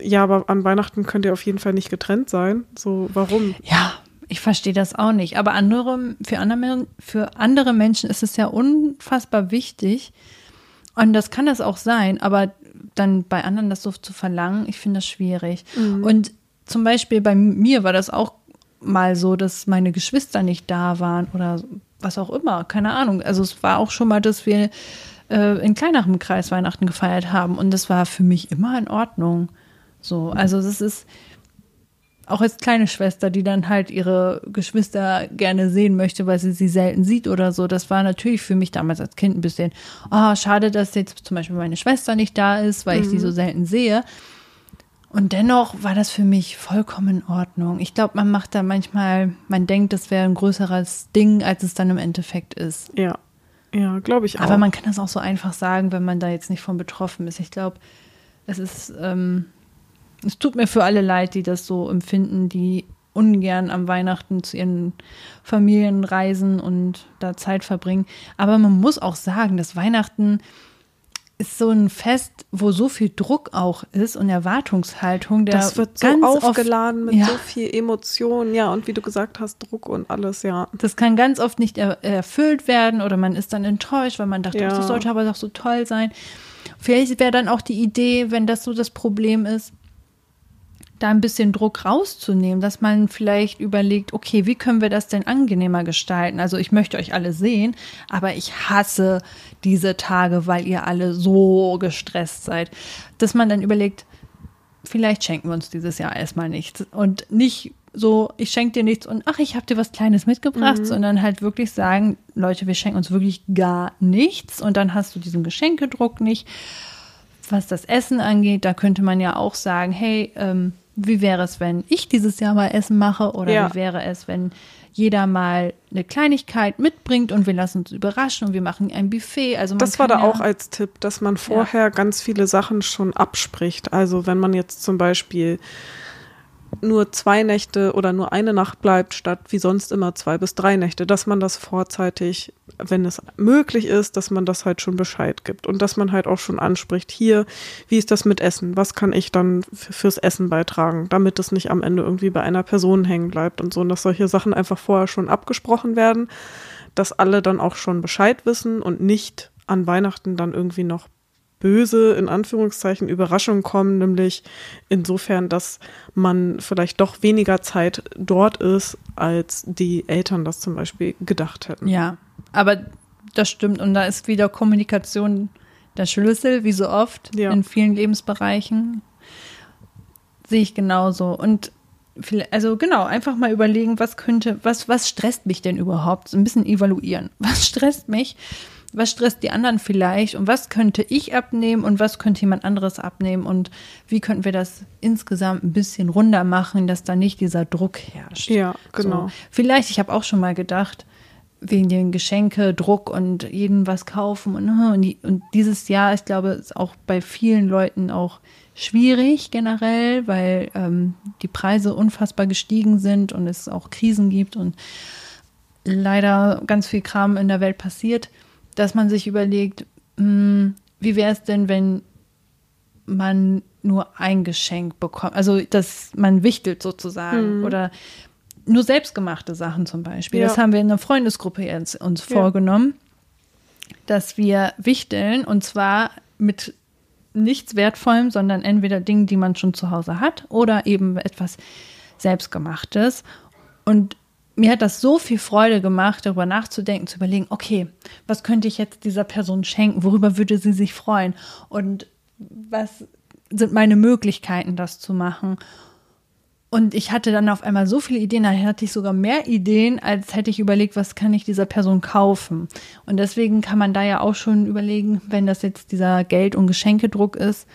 Speaker 2: ja, aber an Weihnachten könnt ihr auf jeden Fall nicht getrennt sein. So, warum?
Speaker 1: Ja, ich verstehe das auch nicht. Aber andere, für, andere, für andere Menschen ist es ja unfassbar wichtig. Und das kann das auch sein, aber dann bei anderen das so zu verlangen, ich finde das schwierig. Und zum Beispiel bei mir war das auch mal so, dass meine Geschwister nicht da waren oder was auch immer, keine Ahnung. Also es war auch schon mal, dass wir äh, in kleinerem Kreis Weihnachten gefeiert haben und das war für mich immer in Ordnung. So, also das ist auch als kleine Schwester, die dann halt ihre Geschwister gerne sehen möchte, weil sie sie selten sieht oder so. Das war natürlich für mich damals als Kind ein bisschen, oh, schade, dass jetzt zum Beispiel meine Schwester nicht da ist, weil mhm. ich sie so selten sehe. Und dennoch war das für mich vollkommen in Ordnung. Ich glaube, man macht da manchmal, man denkt, das wäre ein größeres Ding, als es dann im Endeffekt ist.
Speaker 2: Ja, ja, glaube ich
Speaker 1: auch. Aber man kann das auch so einfach sagen, wenn man da jetzt nicht von betroffen ist. Ich glaube, es ist, ähm, es tut mir für alle leid, die das so empfinden, die ungern am Weihnachten zu ihren Familien reisen und da Zeit verbringen. Aber man muss auch sagen, dass Weihnachten ist so ein Fest, wo so viel Druck auch ist und Erwartungshaltung. Der
Speaker 2: das wird so aufgeladen oft, mit ja. so viel Emotion, ja, und wie du gesagt hast, Druck und alles, ja.
Speaker 1: Das kann ganz oft nicht er erfüllt werden oder man ist dann enttäuscht, weil man dachte, ja. das sollte aber doch so toll sein. Vielleicht wäre dann auch die Idee, wenn das so das Problem ist, da ein bisschen Druck rauszunehmen, dass man vielleicht überlegt, okay, wie können wir das denn angenehmer gestalten? Also ich möchte euch alle sehen, aber ich hasse diese Tage, weil ihr alle so gestresst seid, dass man dann überlegt, vielleicht schenken wir uns dieses Jahr erstmal nichts und nicht so, ich schenke dir nichts und ach, ich habe dir was Kleines mitgebracht, mhm. sondern halt wirklich sagen, Leute, wir schenken uns wirklich gar nichts und dann hast du diesen Geschenkedruck nicht. Was das Essen angeht, da könnte man ja auch sagen, hey, ähm, wie wäre es, wenn ich dieses Jahr mal Essen mache? Oder ja. wie wäre es, wenn jeder mal eine Kleinigkeit mitbringt und wir lassen uns überraschen und wir machen ein Buffet. Also
Speaker 2: das war da ja auch als Tipp, dass man vorher ja. ganz viele Sachen schon abspricht. Also wenn man jetzt zum Beispiel nur zwei Nächte oder nur eine Nacht bleibt, statt wie sonst immer zwei bis drei Nächte, dass man das vorzeitig, wenn es möglich ist, dass man das halt schon Bescheid gibt und dass man halt auch schon anspricht, hier, wie ist das mit Essen? Was kann ich dann fürs Essen beitragen, damit es nicht am Ende irgendwie bei einer Person hängen bleibt und so und dass solche Sachen einfach vorher schon abgesprochen werden, dass alle dann auch schon Bescheid wissen und nicht an Weihnachten dann irgendwie noch böse, in Anführungszeichen, Überraschungen kommen, nämlich insofern, dass man vielleicht doch weniger Zeit dort ist, als die Eltern das zum Beispiel gedacht hätten.
Speaker 1: Ja, aber das stimmt. Und da ist wieder Kommunikation der Schlüssel, wie so oft ja. in vielen Lebensbereichen. Sehe ich genauso. Und also genau, einfach mal überlegen, was könnte, was, was stresst mich denn überhaupt? So ein bisschen evaluieren. *laughs* Was stresst mich? Was stresst die anderen vielleicht und was könnte ich abnehmen und was könnte jemand anderes abnehmen und wie könnten wir das insgesamt ein bisschen runder machen, dass da nicht dieser Druck herrscht.
Speaker 2: Ja, genau.
Speaker 1: So. Vielleicht, ich habe auch schon mal gedacht, wegen den Geschenke, Druck und jedem was kaufen und, und, die, und dieses Jahr, ich glaube, ist auch bei vielen Leuten auch schwierig generell, weil ähm, die Preise unfassbar gestiegen sind und es auch Krisen gibt und leider ganz viel Kram in der Welt passiert dass man sich überlegt, mh, hm, wie wäre es denn, wenn man nur ein Geschenk bekommt, also dass man wichtelt sozusagen mhm. oder nur selbstgemachte Sachen zum Beispiel. Ja. Das haben wir in einer Freundesgruppe jetzt uns ja. vorgenommen, dass wir wichteln und zwar mit nichts Wertvollem, sondern entweder Dingen, die man schon zu Hause hat oder eben etwas Selbstgemachtes. Und mir hat das so viel Freude gemacht, darüber nachzudenken, zu überlegen, okay, was könnte ich jetzt dieser Person schenken? Worüber würde sie sich freuen? Und was sind meine Möglichkeiten, das zu machen? Und ich hatte dann auf einmal so viele Ideen, da hatte ich sogar mehr Ideen, als hätte ich überlegt, was kann ich dieser Person kaufen. Und deswegen kann man da ja auch schon überlegen, wenn das jetzt dieser Geld- und Geschenkedruck ist,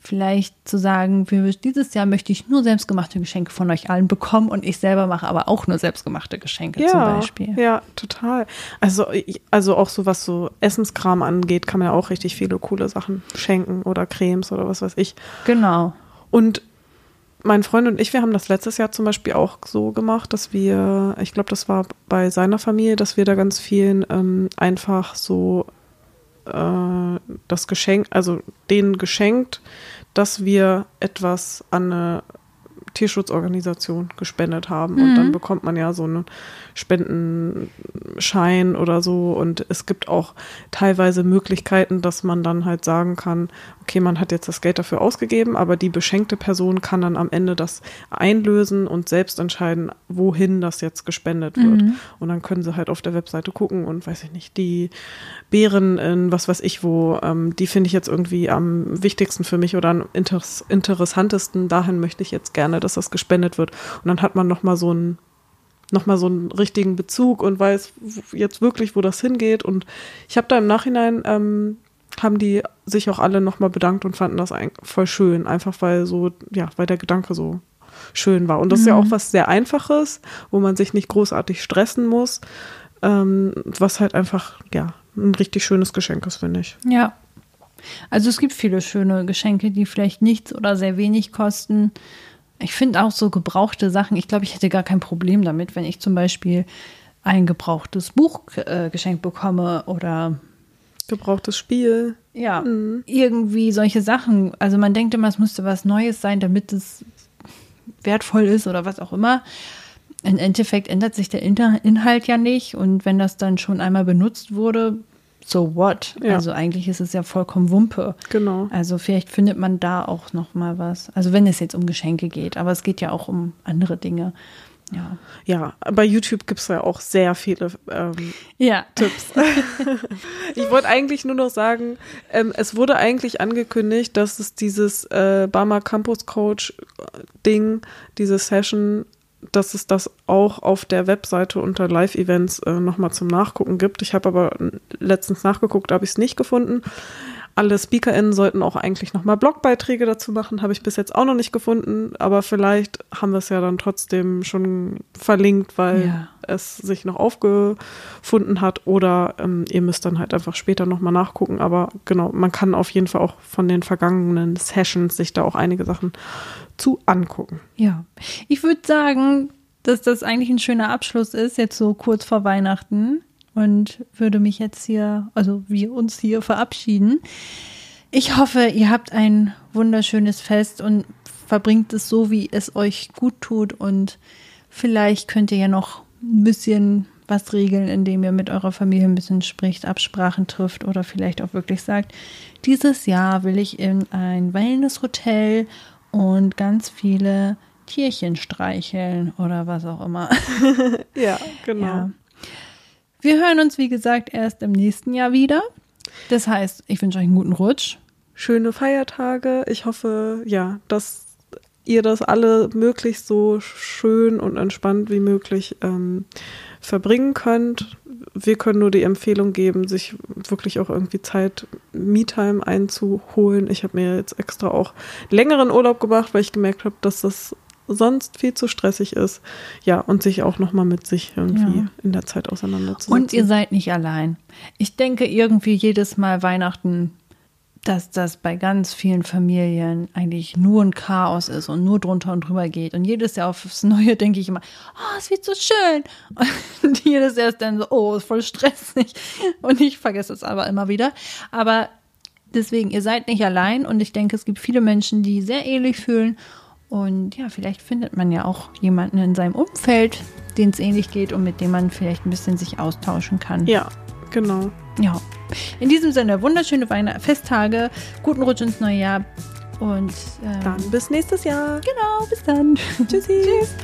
Speaker 1: vielleicht zu sagen, für dieses Jahr möchte ich nur selbstgemachte Geschenke von euch allen bekommen und ich selber mache aber auch nur selbstgemachte Geschenke
Speaker 2: ja,
Speaker 1: zum Beispiel.
Speaker 2: Ja, total. Also, also auch so was so Essenskram angeht, kann man ja auch richtig viele coole Sachen schenken oder Cremes oder was weiß ich.
Speaker 1: Genau.
Speaker 2: Und mein Freund und ich, wir haben das letztes Jahr zum Beispiel auch so gemacht, dass wir, ich glaube, das war bei seiner Familie, dass wir da ganz vielen ähm, einfach so äh, das Geschenk, also denen geschenkt, dass wir etwas an eine Tierschutzorganisation gespendet haben. Und dann bekommt man ja so einen Spendenschein oder so. Und es gibt auch teilweise Möglichkeiten, dass man dann halt sagen kann, okay, man hat jetzt das Geld dafür ausgegeben, aber die beschenkte Person kann dann am Ende das einlösen und selbst entscheiden, wohin das jetzt gespendet wird. Und dann können sie halt auf der Webseite gucken und weiß ich nicht, die Beeren in was weiß ich wo, ähm, die finde ich jetzt irgendwie am wichtigsten für mich oder am interess interessantesten. Dahin möchte ich jetzt gerne, dass das gespendet wird. Und dann hat man nochmal so einen nochmal so einen richtigen Bezug und weiß jetzt wirklich, wo das hingeht. Und ich habe da im Nachhinein, ähm, haben die sich auch alle nochmal bedankt und fanden das voll schön, einfach weil so, ja, weil der Gedanke so schön war. Und das mhm. ist ja auch was sehr Einfaches, wo man sich nicht großartig stressen muss, ähm, was halt einfach, ja, ein richtig schönes Geschenk ist, finde ich.
Speaker 1: Ja. Also es gibt viele schöne Geschenke, die vielleicht nichts oder sehr wenig kosten. Ich finde auch so gebrauchte Sachen, ich glaube, ich hätte gar kein Problem damit, wenn ich zum Beispiel ein gebrauchtes Buch äh, geschenkt bekomme oder
Speaker 2: gebrauchtes Spiel.
Speaker 1: Ja, mhm. irgendwie solche Sachen. Also man denkt immer, es müsste was Neues sein, damit es wertvoll ist oder was auch immer. Im Endeffekt ändert sich der Inhalt ja nicht und wenn das dann schon einmal benutzt wurde, so what? Ja. Also eigentlich ist es ja vollkommen Wumpe.
Speaker 2: Genau.
Speaker 1: Also vielleicht findet man da auch noch mal was. Also wenn es jetzt um Geschenke geht, aber es geht ja auch um andere Dinge. Ja.
Speaker 2: Ja, bei YouTube gibt es ja auch sehr viele ähm,
Speaker 1: ja.
Speaker 2: Tipps. *laughs* ich wollte eigentlich nur noch sagen, ähm, es wurde eigentlich angekündigt, dass es dieses äh, Barmer Campus Coach Ding, diese Session dass es das auch auf der Webseite unter Live-Events äh, nochmal zum Nachgucken gibt. Ich habe aber letztens nachgeguckt, habe ich es nicht gefunden. Alle SpeakerInnen sollten auch eigentlich nochmal Blogbeiträge dazu machen, habe ich bis jetzt auch noch nicht gefunden, aber vielleicht haben wir es ja dann trotzdem schon verlinkt, weil ja. es sich noch aufgefunden hat. Oder ähm, ihr müsst dann halt einfach später nochmal nachgucken, aber genau, man kann auf jeden Fall auch von den vergangenen Sessions sich da auch einige Sachen zu angucken.
Speaker 1: Ja, ich würde sagen, dass das eigentlich ein schöner Abschluss ist, jetzt so kurz vor Weihnachten und würde mich jetzt hier, also wir uns hier verabschieden. Ich hoffe, ihr habt ein wunderschönes Fest und verbringt es so, wie es euch gut tut und vielleicht könnt ihr ja noch ein bisschen was regeln, indem ihr mit eurer Familie ein bisschen spricht, Absprachen trifft oder vielleicht auch wirklich sagt, dieses Jahr will ich in ein Wellness-Hotel und ganz viele Tierchen streicheln oder was auch immer. *laughs*
Speaker 2: ja, genau. Ja.
Speaker 1: Wir hören uns, wie gesagt, erst im nächsten Jahr wieder. Das heißt, ich wünsche euch einen guten Rutsch.
Speaker 2: Schöne Feiertage. Ich hoffe, ja, dass ihr das alle möglichst so schön und entspannt wie möglich ähm, verbringen könnt. Wir können nur die Empfehlung geben, sich wirklich auch irgendwie Zeit, Me-Time einzuholen. Ich habe mir jetzt extra auch längeren Urlaub gemacht, weil ich gemerkt habe, dass das sonst viel zu stressig ist. Ja, und sich auch nochmal mit sich irgendwie ja. in der Zeit auseinanderzusetzen.
Speaker 1: Und ihr seid nicht allein. Ich denke irgendwie jedes Mal Weihnachten, dass das bei ganz vielen Familien eigentlich nur ein Chaos ist und nur drunter und drüber geht. Und jedes Jahr aufs Neue denke ich immer, oh, es wird so schön. *laughs* Und jedes Jahr ist dann so, oh, ist voll stressig. Und ich vergesse es aber immer wieder. Aber deswegen, ihr seid nicht allein und ich denke, es gibt viele Menschen, die sehr ähnlich fühlen und ja, vielleicht findet man ja auch jemanden in seinem Umfeld, den es ähnlich geht und mit dem man vielleicht ein bisschen sich austauschen kann.
Speaker 2: Ja, genau.
Speaker 1: Ja. In diesem Sinne, wunderschöne Weihnachten, Festtage, guten Rutsch ins neue Jahr und
Speaker 2: ähm, dann bis nächstes Jahr.
Speaker 1: Genau, bis dann.
Speaker 2: Tschüssi. *laughs* Tschüss.